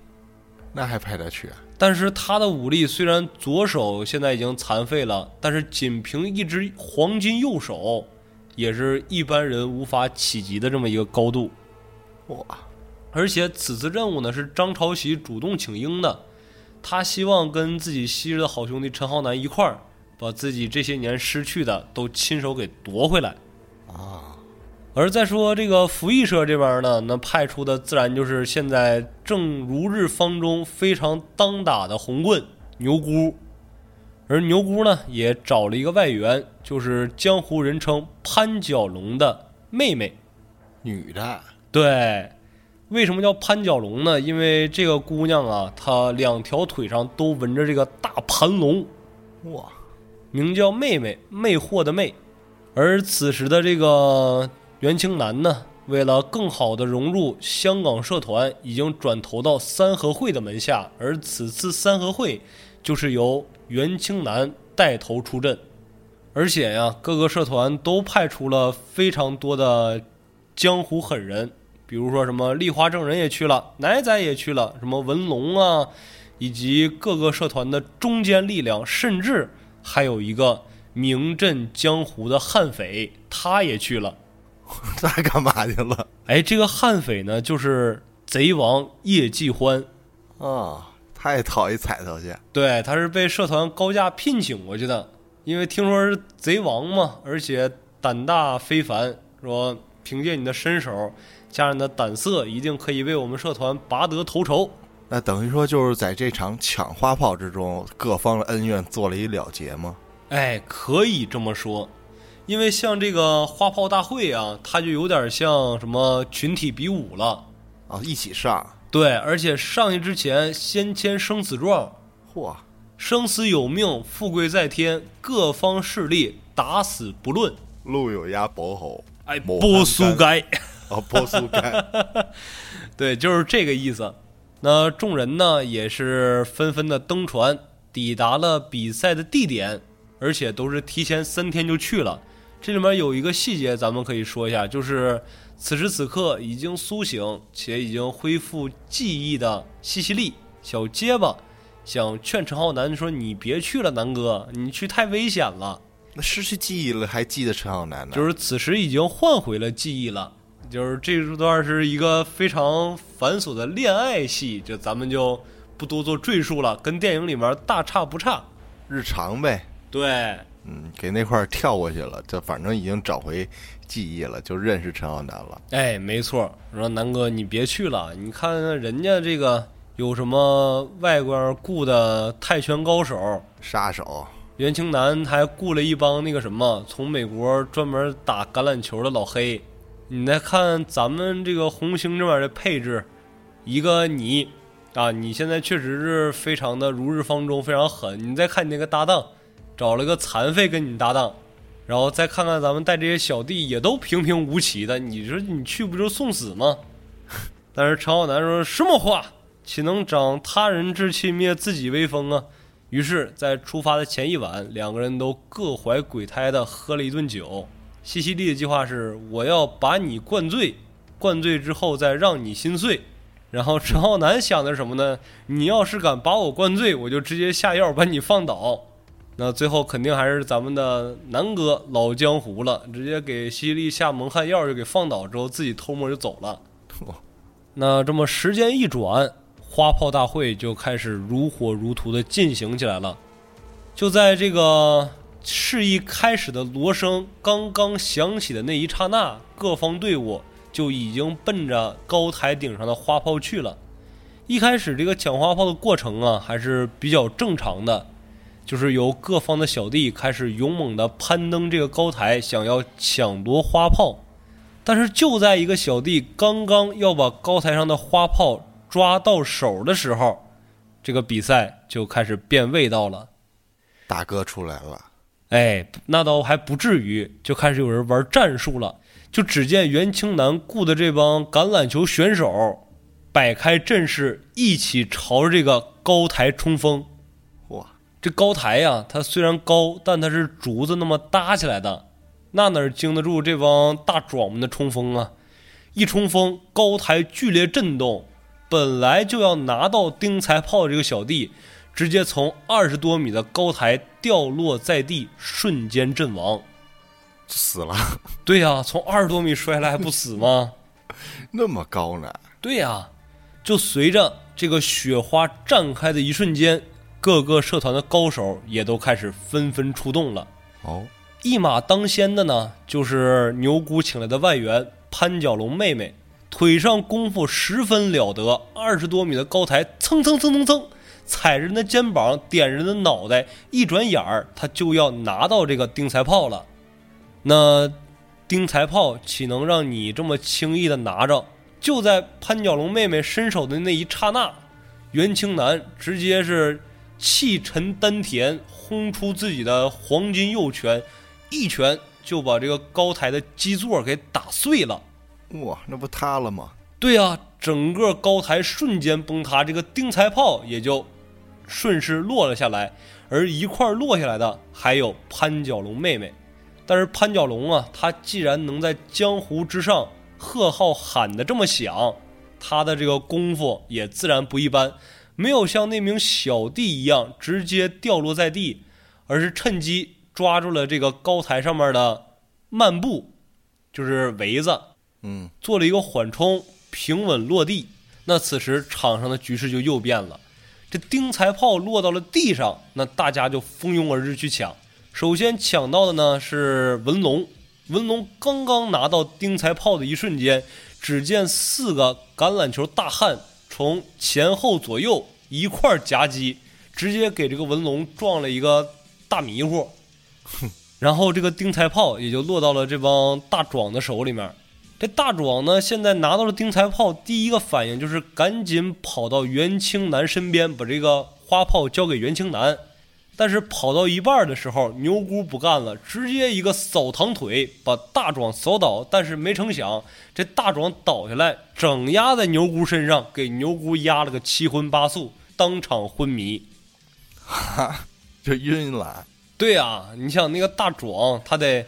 那还派他去啊？但是他的武力虽然左手现在已经残废了，但是仅凭一只黄金右手，也是一般人无法企及的这么一个高度。哇！而且此次任务呢是张朝喜主动请缨的，他希望跟自己昔日的好兄弟陈浩南一块儿，把自己这些年失去的都亲手给夺回来。啊！而再说这个服役社这边呢，那派出的自然就是现在正如日方中非常当打的红棍牛姑，而牛姑呢也找了一个外援，就是江湖人称潘角龙的妹妹，女的。对，为什么叫潘角龙呢？因为这个姑娘啊，她两条腿上都纹着这个大盘龙，哇，名叫妹妹，魅惑的魅。而此时的这个。袁清南呢，为了更好的融入香港社团，已经转投到三合会的门下。而此次三合会，就是由袁清南带头出阵。而且呀，各个社团都派出了非常多的江湖狠人，比如说什么丽华正人也去了，奶仔也去了，什么文龙啊，以及各个社团的中坚力量，甚至还有一个名震江湖的悍匪，他也去了。[LAUGHS] 他干嘛去了？哎，这个悍匪呢，就是贼王叶继欢啊，他也讨一彩头去。对，他是被社团高价聘请过去的，因为听说是贼王嘛，而且胆大非凡，说凭借你的身手加上你的胆色，一定可以为我们社团拔得头筹。那等于说，就是在这场抢花炮之中，各方的恩怨做了一了结吗？哎，可以这么说。因为像这个花炮大会啊，它就有点像什么群体比武了啊，一起上。对，而且上去之前先签生死状，嚯，生死有命，富贵在天，各方势力打死不论。路有鸭伯侯，哎，波苏该，啊，[LAUGHS] 波苏干，[LAUGHS] 对，就是这个意思。那众人呢，也是纷纷的登船，抵达了比赛的地点，而且都是提前三天就去了。这里面有一个细节，咱们可以说一下，就是此时此刻已经苏醒且已经恢复记忆的西西利小结巴，想劝陈浩南说：“你别去了，南哥，你去太危险了。”那失去记忆了还记得陈浩南呢？就是此时已经换回了记忆了。就是这段是一个非常繁琐的恋爱戏，就咱们就不多做赘述了，跟电影里面大差不差，日常呗。对。嗯，给那块跳过去了，就反正已经找回记忆了，就认识陈浩南了。哎，没错，说南哥你别去了，你看看人家这个有什么外国雇的泰拳高手、杀手，袁清南还雇了一帮那个什么从美国专门打橄榄球的老黑。你再看咱们这个红星这边的配置，一个你啊，你现在确实是非常的如日方中，非常狠。你再看你那个搭档。找了个残废跟你搭档，然后再看看咱们带这些小弟也都平平无奇的，你说你去不就送死吗？但是陈浩南说什么话，岂能长他人志气灭自己威风啊？于是，在出发的前一晚，两个人都各怀鬼胎的喝了一顿酒。西西利的计划是我要把你灌醉，灌醉之后再让你心碎。然后陈浩南想的是什么呢？你要是敢把我灌醉，我就直接下药把你放倒。那最后肯定还是咱们的南哥老江湖了，直接给西西利下蒙汗药就给放倒之后，自己偷摸就走了。那这么时间一转，花炮大会就开始如火如荼的进行起来了。就在这个示意开始的锣声刚刚响起的那一刹那，各方队伍就已经奔着高台顶上的花炮去了。一开始这个抢花炮的过程啊，还是比较正常的，就是由各方的小弟开始勇猛地攀登这个高台，想要抢夺花炮。但是就在一个小弟刚刚要把高台上的花炮抓到手的时候，这个比赛就开始变味道了。大哥出来了，哎，那倒还不至于，就开始有人玩战术了。就只见袁清南雇的这帮橄榄球选手，摆开阵势，一起朝着这个高台冲锋。哇，这高台呀，它虽然高，但它是竹子那么搭起来的，那哪经得住这帮大壮们的冲锋啊？一冲锋，高台剧烈震动，本来就要拿到钉财炮的这个小弟。直接从二十多米的高台掉落在地，瞬间阵亡，死了。[LAUGHS] 对呀，从二十多米摔下来还不死吗？[LAUGHS] 那么高呢？对呀，就随着这个雪花绽开的一瞬间，各个社团的高手也都开始纷纷出动了。哦，一马当先的呢，就是牛姑请来的外援潘角龙妹妹，腿上功夫十分了得，二十多米的高台蹭蹭蹭蹭蹭。踩人的肩膀，点人的脑袋，一转眼儿，他就要拿到这个钉财炮了。那钉财炮岂能让你这么轻易的拿着？就在潘角龙妹妹伸手的那一刹那，袁青南直接是气沉丹田，轰出自己的黄金右拳，一拳就把这个高台的基座给打碎了。哇，那不塌了吗？对呀，整个高台瞬间崩塌，这个钉财炮也就。顺势落了下来，而一块落下来的还有潘角龙妹妹。但是潘角龙啊，他既然能在江湖之上贺号喊得这么响，他的这个功夫也自然不一般。没有像那名小弟一样直接掉落在地，而是趁机抓住了这个高台上面的漫步，就是围子，嗯，做了一个缓冲，平稳落地。那此时场上的局势就又变了。这钉财炮落到了地上，那大家就蜂拥而至去抢。首先抢到的呢是文龙，文龙刚刚拿到钉财炮的一瞬间，只见四个橄榄球大汉从前后左右一块夹击，直接给这个文龙撞了一个大迷糊。然后这个钉财炮也就落到了这帮大壮的手里面。这大壮呢，现在拿到了钉财炮，第一个反应就是赶紧跑到袁青南身边，把这个花炮交给袁青南。但是跑到一半的时候，牛姑不干了，直接一个扫堂腿把大壮扫倒。但是没成想，这大壮倒下来，整压在牛姑身上，给牛姑压了个七荤八素，当场昏迷，哈，就晕了。对呀，你想那个大壮，他得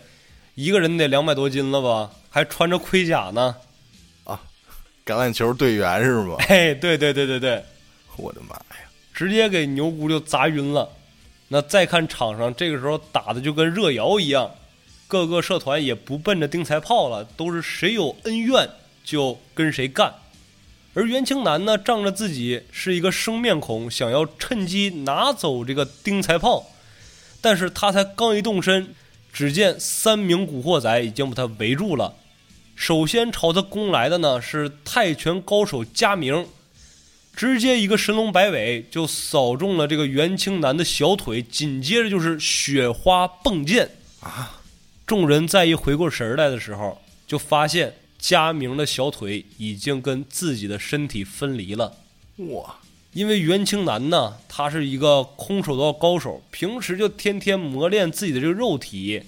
一个人得两百多斤了吧？还穿着盔甲呢，啊，橄榄球队员是吗？哎，对对对对对，我的妈呀，直接给牛姑就砸晕了。那再看场上，这个时候打的就跟热窑一样，各个社团也不奔着钉财炮了，都是谁有恩怨就跟谁干。而袁青南呢，仗着自己是一个生面孔，想要趁机拿走这个钉财炮，但是他才刚一动身，只见三名古惑仔已经把他围住了。首先朝他攻来的呢是泰拳高手佳明，直接一个神龙摆尾就扫中了这个袁青南的小腿，紧接着就是雪花迸溅啊！众人再一回过神来的时候，就发现佳明的小腿已经跟自己的身体分离了。哇！因为袁清南呢，他是一个空手道高手，平时就天天磨练自己的这个肉体。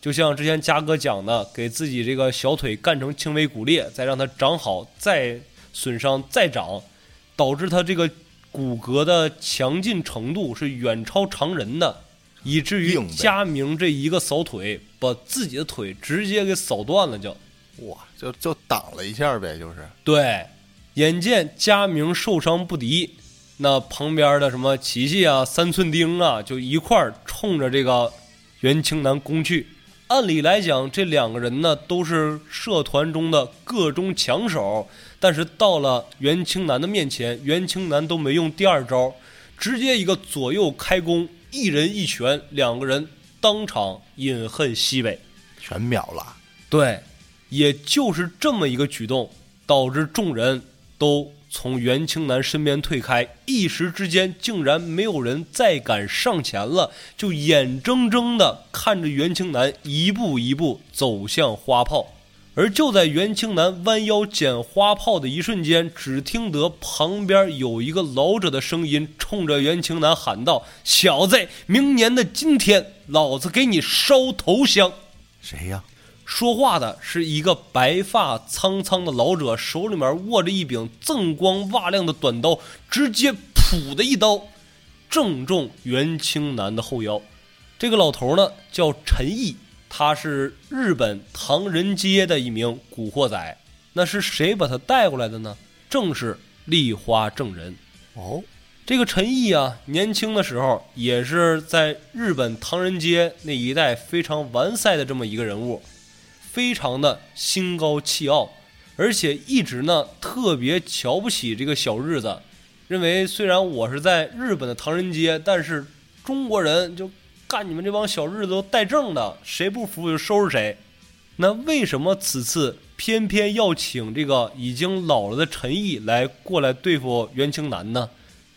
就像之前嘉哥讲的，给自己这个小腿干成轻微骨裂，再让它长好，再损伤再长，导致他这个骨骼的强劲程度是远超常人的，以至于佳明这一个扫腿，把自己的腿直接给扫断了，就哇，就就挡了一下呗，就是对。眼见佳明受伤不敌，那旁边的什么琪琪啊、三寸丁啊，就一块儿冲着这个袁青南攻去。按理来讲，这两个人呢都是社团中的个中强手，但是到了袁青南的面前，袁青南都没用第二招，直接一个左右开弓，一人一拳，两个人当场饮恨西北，全秒了。对，也就是这么一个举动，导致众人都从袁青南身边退开，一时之间竟然没有人再敢上前了，就眼睁睁地看着袁青南一步一步走向花炮。而就在袁青南弯腰捡花炮的一瞬间，只听得旁边有一个老者的声音冲着袁青南喊道：“小子，明年的今天，老子给你烧头香！”谁呀？说话的是一个白发苍苍的老者，手里面握着一柄锃光瓦亮的短刀，直接噗的一刀，正中袁青南的后腰。这个老头呢，叫陈毅。他是日本唐人街的一名古惑仔，那是谁把他带过来的呢？正是立花正人。哦，这个陈毅啊，年轻的时候也是在日本唐人街那一带非常完赛的这么一个人物，非常的心高气傲，而且一直呢特别瞧不起这个小日子，认为虽然我是在日本的唐人街，但是中国人就。干你们这帮小日子都带证的，谁不服就收拾谁。那为什么此次偏偏要请这个已经老了的陈毅来过来对付袁青南呢？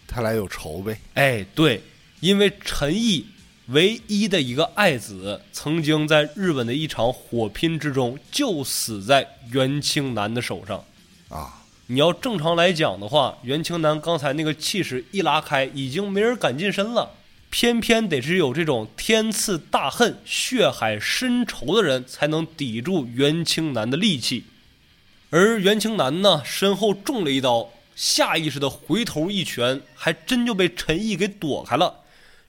他俩有仇呗？哎，对，因为陈毅唯一的一个爱子，曾经在日本的一场火拼之中就死在袁清南的手上。啊，你要正常来讲的话，袁清南刚才那个气势一拉开，已经没人敢近身了。偏偏得是有这种天赐大恨、血海深仇的人，才能抵住袁清南的戾气。而袁清南呢，身后中了一刀，下意识的回头一拳，还真就被陈毅给躲开了。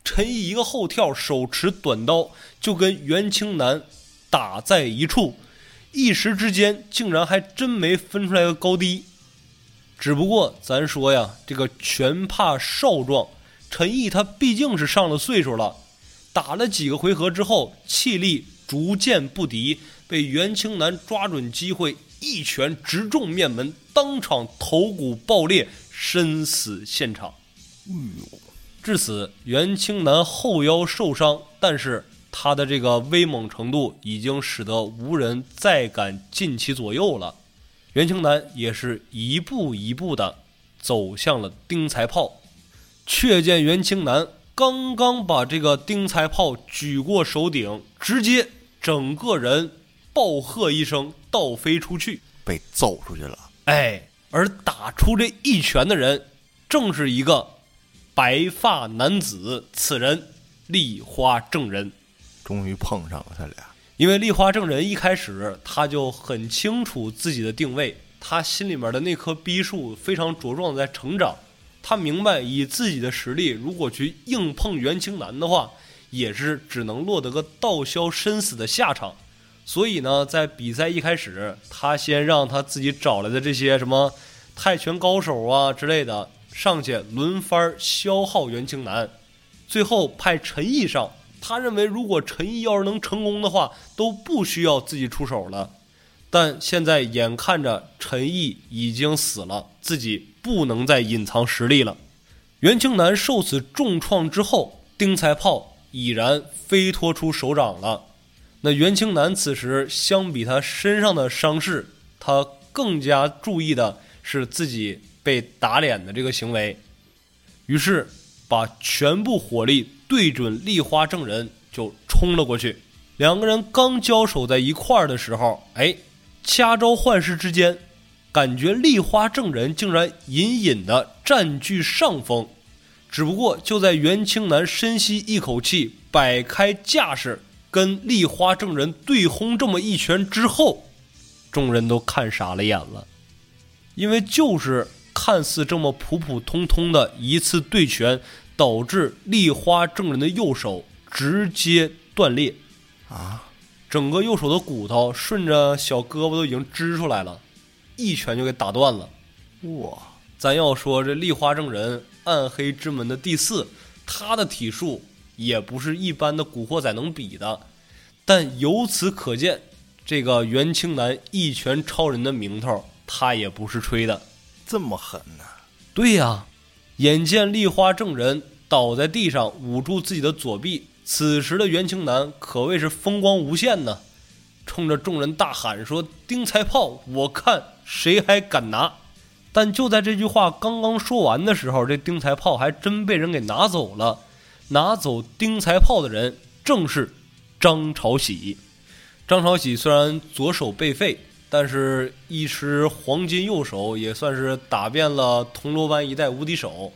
陈毅一个后跳，手持短刀，就跟袁青南打在一处，一时之间竟然还真没分出来个高低。只不过咱说呀，这个拳怕少壮。陈毅他毕竟是上了岁数了，打了几个回合之后，气力逐渐不敌，被袁青南抓准机会，一拳直中面门，当场头骨爆裂，身死现场。哎呦！至此，袁青南后腰受伤，但是他的这个威猛程度已经使得无人再敢近其左右了。袁青南也是一步一步的走向了丁财炮。却见袁青南刚刚把这个丁财炮举过手顶，直接整个人暴喝一声倒飞出去，被揍出去了。哎，而打出这一拳的人，正是一个白发男子，此人立花正人。终于碰上了他俩，因为立花正人一开始他就很清楚自己的定位，他心里面的那棵逼树非常茁壮在成长。他明白，以自己的实力，如果去硬碰袁青南的话，也是只能落得个道消身死的下场。所以呢，在比赛一开始，他先让他自己找来的这些什么泰拳高手啊之类的上去轮番消耗袁青南，最后派陈毅上。他认为，如果陈毅要是能成功的话，都不需要自己出手了。但现在眼看着陈毅已经死了，自己。不能再隐藏实力了。袁青南受此重创之后，丁财炮已然飞脱出手掌了。那袁青南此时相比他身上的伤势，他更加注意的是自己被打脸的这个行为，于是把全部火力对准立花正人就冲了过去。两个人刚交手在一块儿的时候，哎，掐招换式之间。感觉立花正人竟然隐隐的占据上风，只不过就在袁青南深吸一口气，摆开架势跟立花正人对轰这么一拳之后，众人都看傻了眼了，因为就是看似这么普普通通的一次对拳，导致立花正人的右手直接断裂，啊，整个右手的骨头顺着小胳膊都已经支出来了。一拳就给打断了，哇！咱要说这立花正人暗黑之门的第四，他的体术也不是一般的古惑仔能比的。但由此可见，这个袁青南一拳超人的名头，他也不是吹的。这么狠呢？对呀，眼见丽花正人倒在地上，捂住自己的左臂。此时的袁青南可谓是风光无限呢，冲着众人大喊说：“丁财炮，我看谁还敢拿！”但就在这句话刚刚说完的时候，这丁财炮还真被人给拿走了。拿走丁财炮的人正是张朝喜。张朝喜虽然左手被废，但是一持黄金右手，也算是打遍了铜锣湾一带无敌手。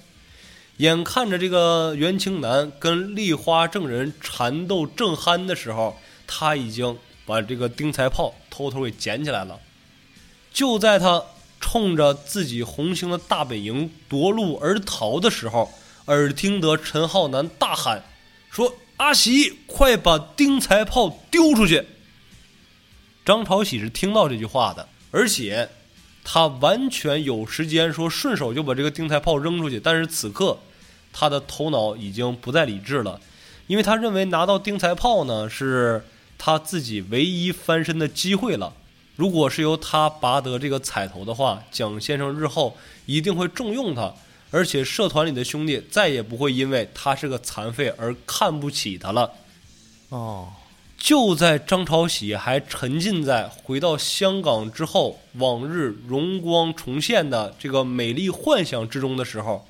眼看着这个袁青南跟丽花正人缠斗正酣的时候，他已经把这个丁财炮偷偷给捡起来了。就在他冲着自己红星的大本营夺路而逃的时候，耳听得陈浩南大喊：“说阿喜，快把丁财炮丢出去！”张朝喜是听到这句话的，而且他完全有时间说顺手就把这个丁财炮扔出去，但是此刻。他的头脑已经不再理智了，因为他认为拿到丁财炮呢是他自己唯一翻身的机会了。如果是由他拔得这个彩头的话，蒋先生日后一定会重用他，而且社团里的兄弟再也不会因为他是个残废而看不起他了。哦，就在张朝喜还沉浸在回到香港之后往日荣光重现的这个美丽幻想之中的时候。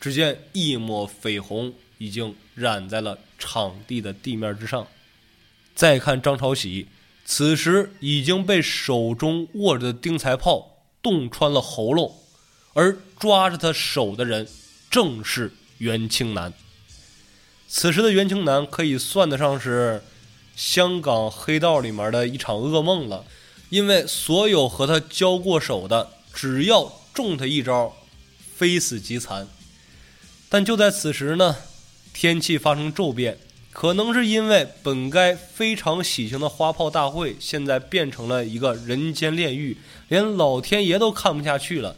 只见一抹绯红已经染在了场地的地面之上。再看张朝喜，此时已经被手中握着的钉财炮洞穿了喉咙，而抓着他手的人正是袁青南。此时的袁青南可以算得上是香港黑道里面的一场噩梦了，因为所有和他交过手的，只要中他一招，非死即残。但就在此时呢，天气发生骤变，可能是因为本该非常喜庆的花炮大会，现在变成了一个人间炼狱，连老天爷都看不下去了，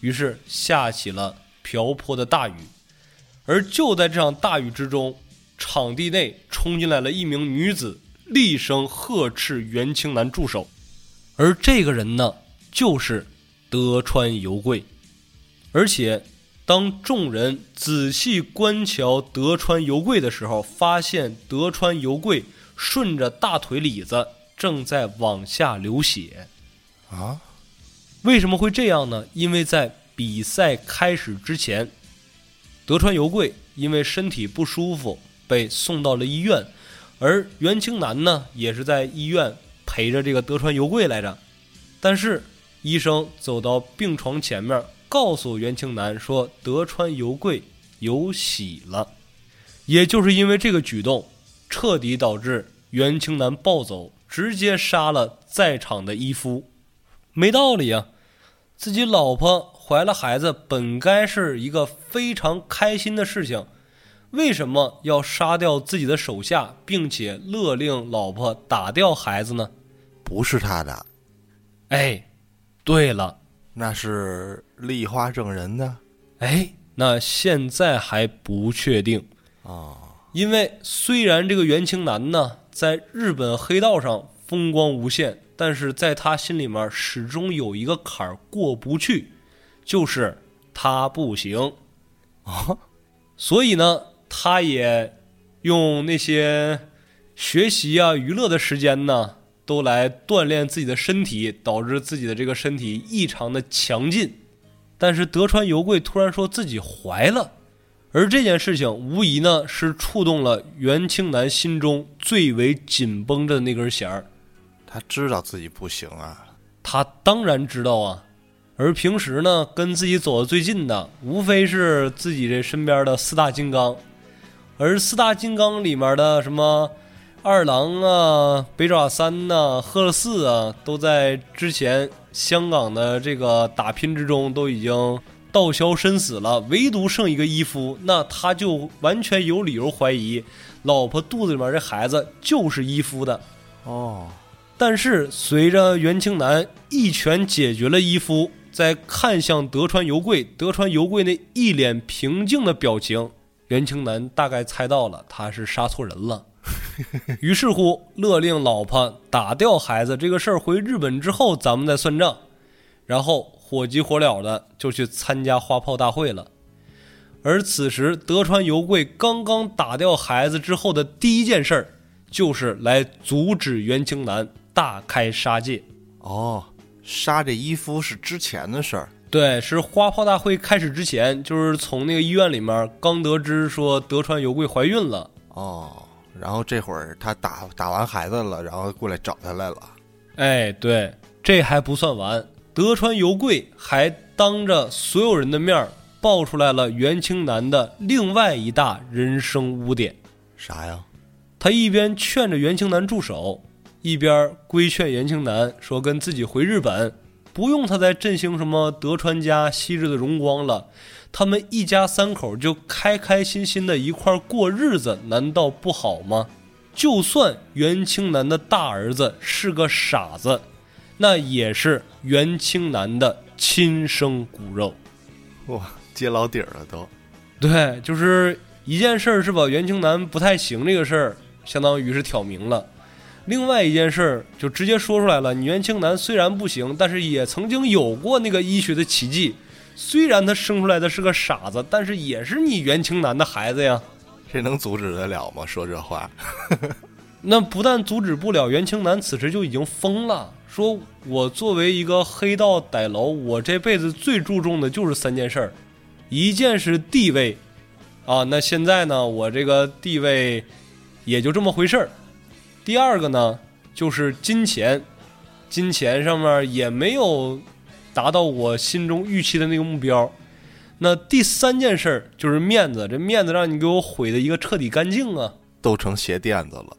于是下起了瓢泼的大雨。而就在这场大雨之中，场地内冲进来了一名女子，厉声呵斥袁青南住手。而这个人呢，就是德川由贵，而且。当众人仔细观瞧德川由贵的时候，发现德川由贵顺着大腿里子正在往下流血。啊，为什么会这样呢？因为在比赛开始之前，德川由贵因为身体不舒服被送到了医院，而袁清南呢也是在医院陪着这个德川由贵来着。但是医生走到病床前面。告诉袁青南说德川由贵有喜了，也就是因为这个举动，彻底导致袁青南暴走，直接杀了在场的医夫，没道理啊！自己老婆怀了孩子，本该是一个非常开心的事情，为什么要杀掉自己的手下，并且勒令老婆打掉孩子呢？不是他的，哎，对了。那是丽花正人的，哎，那现在还不确定啊。因为虽然这个袁青南呢，在日本黑道上风光无限，但是在他心里面始终有一个坎儿过不去，就是他不行啊。所以呢，他也用那些学习啊、娱乐的时间呢。都来锻炼自己的身体，导致自己的这个身体异常的强劲。但是德川由贵突然说自己怀了，而这件事情无疑呢是触动了袁清南心中最为紧绷着的那根弦儿。他知道自己不行啊，他当然知道啊。而平时呢，跟自己走的最近的，无非是自己这身边的四大金刚，而四大金刚里面的什么。二郎啊，北爪三呐，赫勒四啊，都在之前香港的这个打拼之中都已经道消身死了，唯独剩一个伊夫，那他就完全有理由怀疑老婆肚子里面这孩子就是伊夫的哦。但是随着袁青南一拳解决了伊夫，在看向德川由贵，德川由贵那一脸平静的表情，袁青南大概猜到了他是杀错人了。[LAUGHS] 于是乎，勒令老婆打掉孩子这个事儿，回日本之后咱们再算账。然后火急火燎的就去参加花炮大会了。而此时德川由贵刚刚打掉孩子之后的第一件事儿，就是来阻止袁清南大开杀戒。哦，杀这伊夫是之前的事儿。对，是花炮大会开始之前，就是从那个医院里面刚得知说德川由贵怀孕了。哦，然后这会儿他打打完孩子了，然后过来找他来了。哎，对，这还不算完，德川由贵还当着所有人的面爆出来了袁清南的另外一大人生污点。啥呀？他一边劝着袁清南住手，一边规劝袁清南说跟自己回日本。不用他再振兴什么德川家昔日的荣光了，他们一家三口就开开心心的一块过日子，难道不好吗？就算袁清南的大儿子是个傻子，那也是袁清南的亲生骨肉。哇，揭老底儿了都。对，就是一件事儿是吧？袁清南不太行这个事儿，相当于是挑明了。另外一件事儿就直接说出来了，你袁清南虽然不行，但是也曾经有过那个医学的奇迹。虽然他生出来的是个傻子，但是也是你袁清南的孩子呀。这能阻止得了吗？[LAUGHS] 说这话，那不但阻止不了，袁清南此时就已经疯了。说我作为一个黑道歹楼，我这辈子最注重的就是三件事儿，一件是地位，啊，那现在呢，我这个地位也就这么回事儿。第二个呢，就是金钱，金钱上面也没有达到我心中预期的那个目标。那第三件事儿就是面子，这面子让你给我毁的一个彻底干净啊！都成鞋垫子了。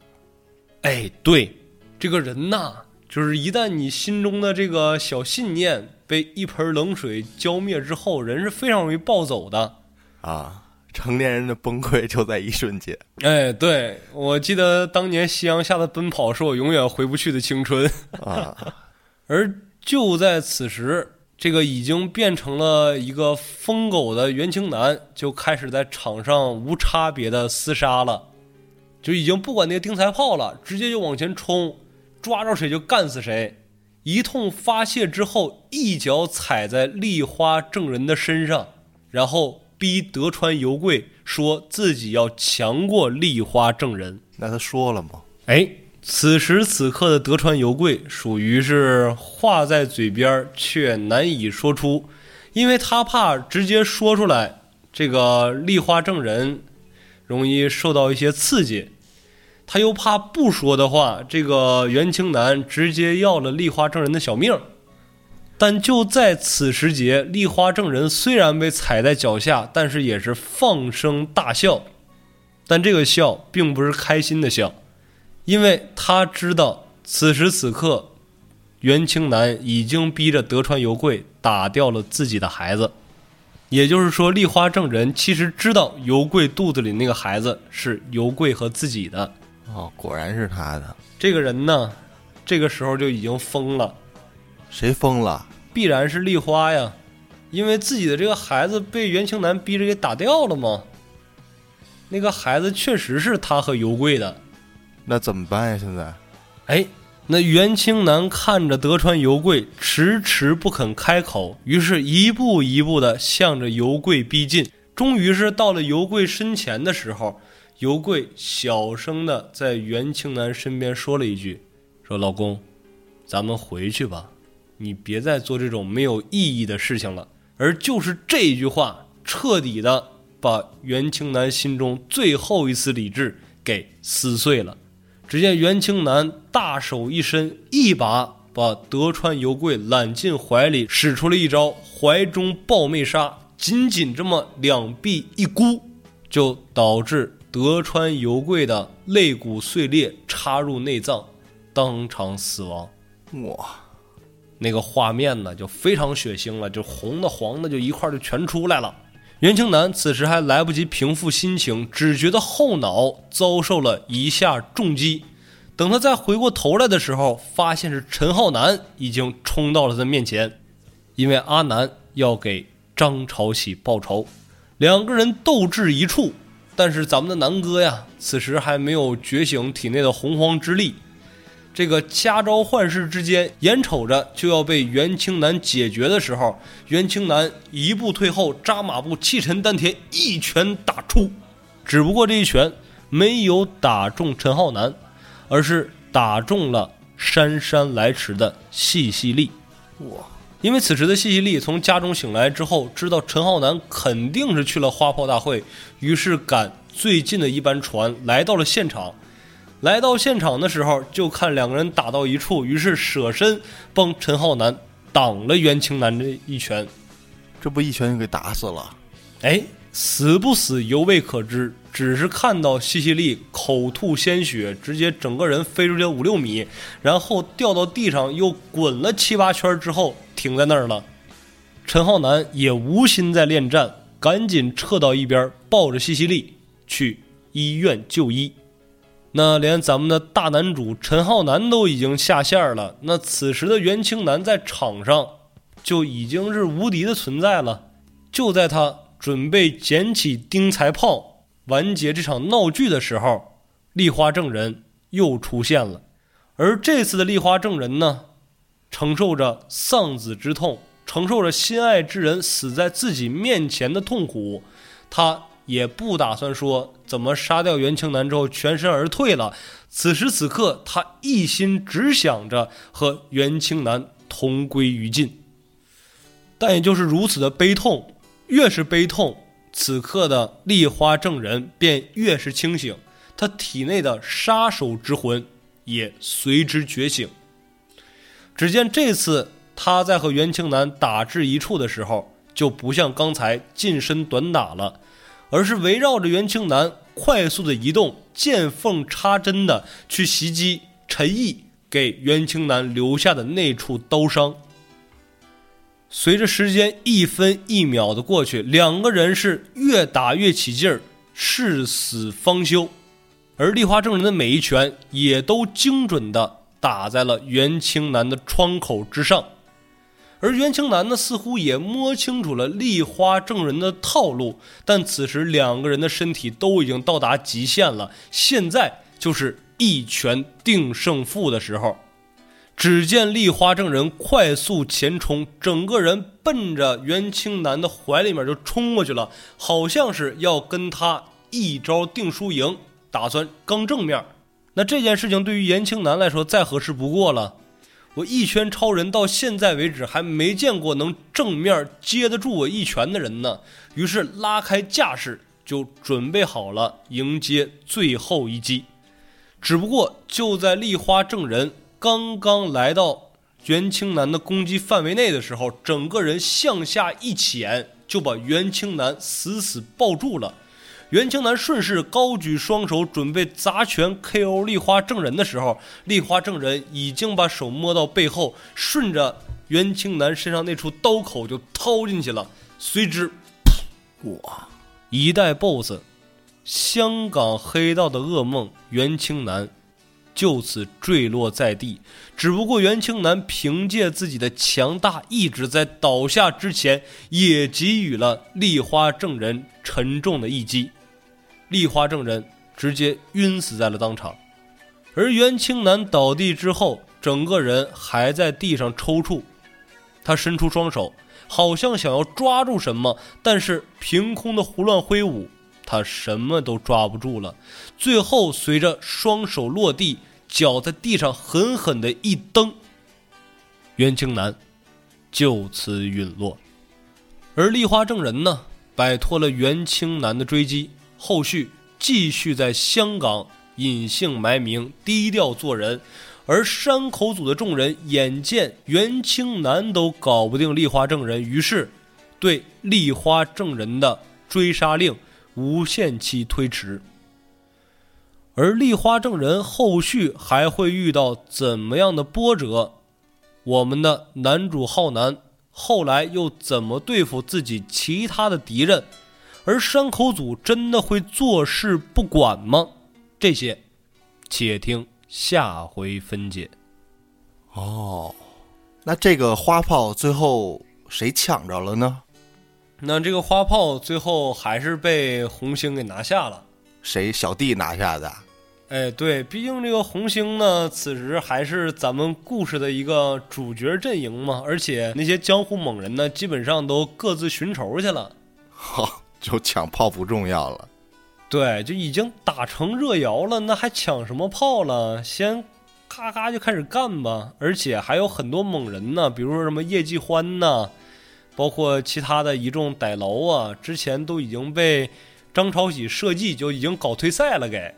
哎，对，这个人呐，就是一旦你心中的这个小信念被一盆冷水浇灭之后，人是非常容易暴走的啊。成年人的崩溃 [LAUGHS] 就在一瞬间。哎，对，我记得当年夕阳下的奔跑是我永远回不去的青春啊。[LAUGHS] 而就在此时，这个已经变成了一个疯狗的袁青南就开始在场上无差别的厮杀了，就已经不管那个钉财炮了，直接就往前冲，抓着谁就干死谁。一通发泄之后，一脚踩在立花正人的身上，然后。逼德川由贵说自己要强过立花正人，那他说了吗？哎，此时此刻的德川由贵属于是话在嘴边却难以说出，因为他怕直接说出来，这个立花正人容易受到一些刺激，他又怕不说的话，这个袁清南直接要了立花正人的小命。但就在此时节，立花正人虽然被踩在脚下，但是也是放声大笑。但这个笑并不是开心的笑，因为他知道此时此刻，袁青南已经逼着德川由贵打掉了自己的孩子。也就是说，立花正人其实知道由贵肚子里那个孩子是由贵和自己的。哦，果然是他的。这个人呢，这个时候就已经疯了。谁疯了？必然是丽花呀，因为自己的这个孩子被袁青南逼着给打掉了嘛。那个孩子确实是他和尤贵的，那怎么办呀？现在，哎，那袁青南看着德川尤贵迟迟不肯开口，于是一步一步的向着尤贵逼近。终于是到了尤贵身前的时候，尤贵小声的在袁青南身边说了一句：“说老公，咱们回去吧。”你别再做这种没有意义的事情了。而就是这句话，彻底的把袁清南心中最后一丝理智给撕碎了。只见袁清南大手一伸，一把把德川由贵揽进怀里，使出了一招怀中抱妹杀，仅仅这么两臂一箍，就导致德川由贵的肋骨碎裂，插入内脏，当场死亡。哇！那个画面呢，就非常血腥了，就红的、黄的，就一块就全出来了。袁清南此时还来不及平复心情，只觉得后脑遭受了一下重击。等他再回过头来的时候，发现是陈浩南已经冲到了他面前，因为阿南要给张朝喜报仇，两个人斗智一处。但是咱们的南哥呀，此时还没有觉醒体内的洪荒之力。这个家招幻式之间，眼瞅着就要被袁青南解决的时候，袁青南一步退后，扎马步，气沉丹田，一拳打出。只不过这一拳没有打中陈浩南，而是打中了姗姗来迟的细细粒。哇！因为此时的细细粒从家中醒来之后，知道陈浩南肯定是去了花炮大会，于是赶最近的一班船来到了现场。来到现场的时候，就看两个人打到一处，于是舍身帮陈浩南挡了袁青南这一拳。这不一拳就给打死了？哎，死不死犹未可知，只是看到西西利口吐鲜血，直接整个人飞出去五六米，然后掉到地上，又滚了七八圈之后停在那儿了。陈浩南也无心再恋战，赶紧撤到一边，抱着西西利去医院就医。那连咱们的大男主陈浩南都已经下线了，那此时的袁青南在场上就已经是无敌的存在了。就在他准备捡起钉裁炮完结这场闹剧的时候，丽花证人又出现了。而这次的丽花证人呢，承受着丧子之痛，承受着心爱之人死在自己面前的痛苦，他。也不打算说怎么杀掉袁青南之后全身而退了。此时此刻，他一心只想着和袁青南同归于尽。但也就是如此的悲痛，越是悲痛，此刻的丽花证人便越是清醒，他体内的杀手之魂也随之觉醒。只见这次他在和袁青南打至一处的时候，就不像刚才近身短打了。而是围绕着袁清南快速的移动，见缝插针的去袭击陈毅给袁清南留下的那处刀伤。随着时间一分一秒的过去，两个人是越打越起劲儿，誓死方休。而丽花证人的每一拳也都精准的打在了袁青南的窗口之上。而袁青南呢，似乎也摸清楚了丽花证人的套路，但此时两个人的身体都已经到达极限了，现在就是一拳定胜负的时候。只见丽花证人快速前冲，整个人奔着袁青南的怀里面就冲过去了，好像是要跟他一招定输赢，打算刚正面。那这件事情对于袁青南来说再合适不过了。我一拳超人到现在为止还没见过能正面接得住我一拳的人呢。于是拉开架势，就准备好了迎接最后一击。只不过就在丽花证人刚刚来到袁青南的攻击范围内的时候，整个人向下一潜，就把袁青南死死抱住了。袁青南顺势高举双手，准备砸拳 KO 丽花证人的时候，丽花证人已经把手摸到背后，顺着袁青南身上那处刀口就掏进去了。随之，哇！一代 BOSS，香港黑道的噩梦袁青南就此坠落在地。只不过袁青南凭借自己的强大意志，在倒下之前也给予了丽花证人沉重的一击。丽花证人直接晕死在了当场，而袁青南倒地之后，整个人还在地上抽搐。他伸出双手，好像想要抓住什么，但是凭空的胡乱挥舞，他什么都抓不住了。最后，随着双手落地，脚在地上狠狠的一蹬，袁青南就此陨落。而丽花证人呢，摆脱了袁青南的追击。后续继续在香港隐姓埋名、低调做人，而山口组的众人眼见袁青南都搞不定丽花正人，于是对丽花正人的追杀令无限期推迟。而丽花正人后续还会遇到怎么样的波折？我们的男主浩南后来又怎么对付自己其他的敌人？而山口组真的会坐视不管吗？这些，且听下回分解。哦，那这个花炮最后谁抢着了呢？那这个花炮最后还是被红星给拿下了。谁小弟拿下的？哎，对，毕竟这个红星呢，此时还是咱们故事的一个主角阵营嘛，而且那些江湖猛人呢，基本上都各自寻仇去了。好，[LAUGHS] 就抢炮不重要了。对，就已经打成热窑了，那还抢什么炮了？先咔咔就开始干吧。而且还有很多猛人呢，比如说什么叶继欢呐，包括其他的一众歹牢啊，之前都已经被张朝喜设计就已经搞退赛了，给。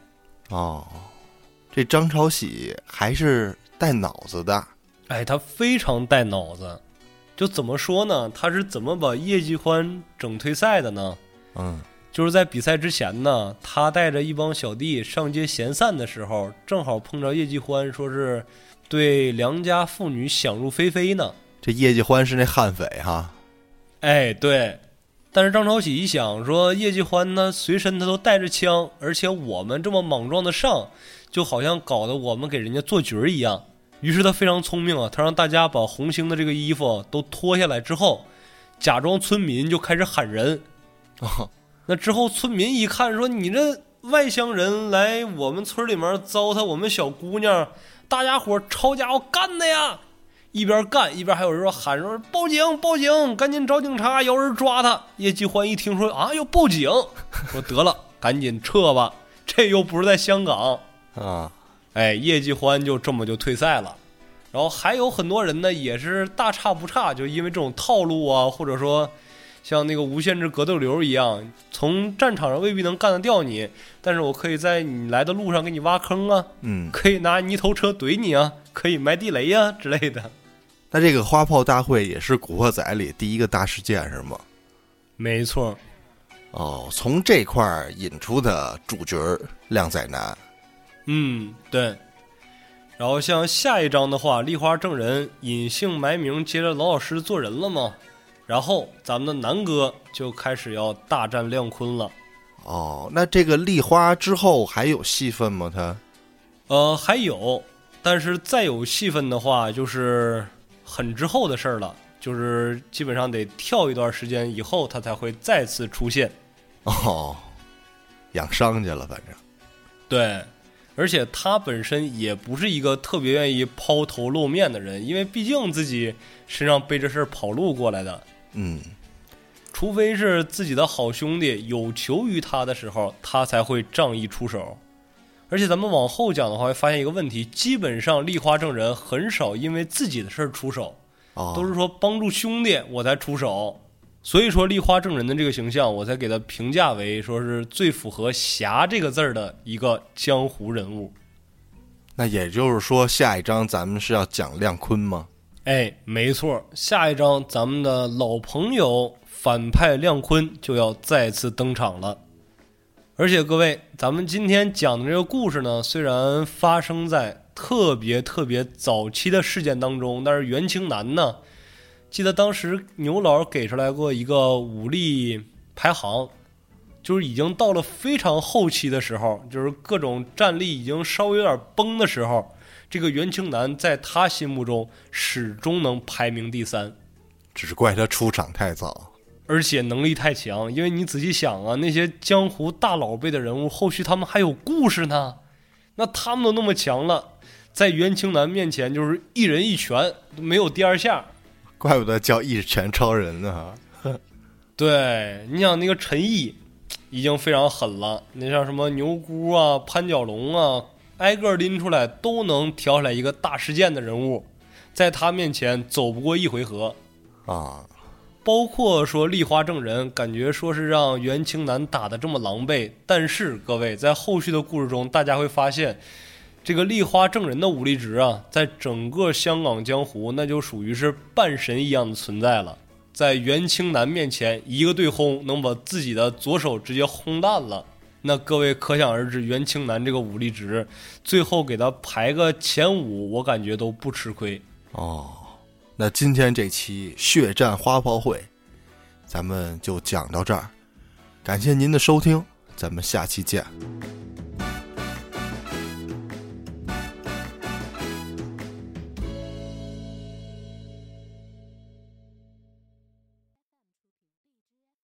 哦，这张朝喜还是带脑子的。哎，他非常带脑子。就怎么说呢？他是怎么把叶继欢整退赛的呢？嗯，就是在比赛之前呢，他带着一帮小弟上街闲散的时候，正好碰着叶继欢，说是对良家妇女想入非非呢。这叶继欢是那悍匪哈。哎，对。但是张朝喜一想，说叶继欢呢随身他都带着枪，而且我们这么莽撞的上，就好像搞得我们给人家做局儿一样。于是他非常聪明啊，他让大家把红星的这个衣服都脱下来之后，假装村民就开始喊人。哦 [LAUGHS] 那之后村民一看，说你这外乡人来我们村里面糟蹋我们小姑娘，大家伙抄家伙干的呀！一边干一边还有人说喊说报警报警，赶紧找警察，有人抓他。叶继欢一听说啊要报警，说得了，赶紧撤吧，这又不是在香港啊。哎，叶继欢就这么就退赛了。然后还有很多人呢，也是大差不差，就因为这种套路啊，或者说像那个无限制格斗流一样，从战场上未必能干得掉你，但是我可以在你来的路上给你挖坑啊，嗯，可以拿泥头车怼你啊，可以埋地雷呀之类的。[LAUGHS] 那这个花炮大会也是《古惑仔》里第一个大事件是吗？没错。哦，从这块儿引出的主角靓仔男。嗯，对。然后像下一章的话，丽花证人隐姓埋名接着老老实实做人了嘛。然后咱们的南哥就开始要大战亮坤了。哦，那这个丽花之后还有戏份吗？他？呃，还有，但是再有戏份的话，就是。很之后的事儿了，就是基本上得跳一段时间以后，他才会再次出现。哦，养伤去了，反正。对，而且他本身也不是一个特别愿意抛头露面的人，因为毕竟自己身上背着事儿跑路过来的。嗯，除非是自己的好兄弟有求于他的时候，他才会仗义出手。而且咱们往后讲的话，会发现一个问题：基本上立花正人很少因为自己的事儿出手，都是说帮助兄弟我才出手。所以说，立花正人的这个形象，我才给他评价为说是最符合“侠”这个字儿的一个江湖人物。那也就是说，下一章咱们是要讲亮坤吗？哎，没错，下一章咱们的老朋友反派亮坤就要再次登场了。而且各位，咱们今天讲的这个故事呢，虽然发生在特别特别早期的事件当中，但是袁清南呢，记得当时牛老给出来过一个武力排行，就是已经到了非常后期的时候，就是各种战力已经稍微有点崩的时候，这个袁清南在他心目中始终能排名第三，只是怪他出场太早。而且能力太强，因为你仔细想啊，那些江湖大佬辈的人物，后续他们还有故事呢。那他们都那么强了，在袁清南面前就是一人一拳，没有第二下。怪不得叫一拳超人呢。[LAUGHS] 对，你想那个陈毅已经非常狠了，你像什么牛姑啊、潘角龙啊，挨个拎出来都能挑出来一个大事件的人物，在他面前走不过一回合啊。包括说立花正人，感觉说是让袁清南打的这么狼狈，但是各位在后续的故事中，大家会发现，这个立花正人的武力值啊，在整个香港江湖那就属于是半神一样的存在了。在袁清南面前，一个对轰能把自己的左手直接轰烂了，那各位可想而知，袁青南这个武力值，最后给他排个前五，我感觉都不吃亏哦。那今天这期血战花炮会，咱们就讲到这儿。感谢您的收听，咱们下期见。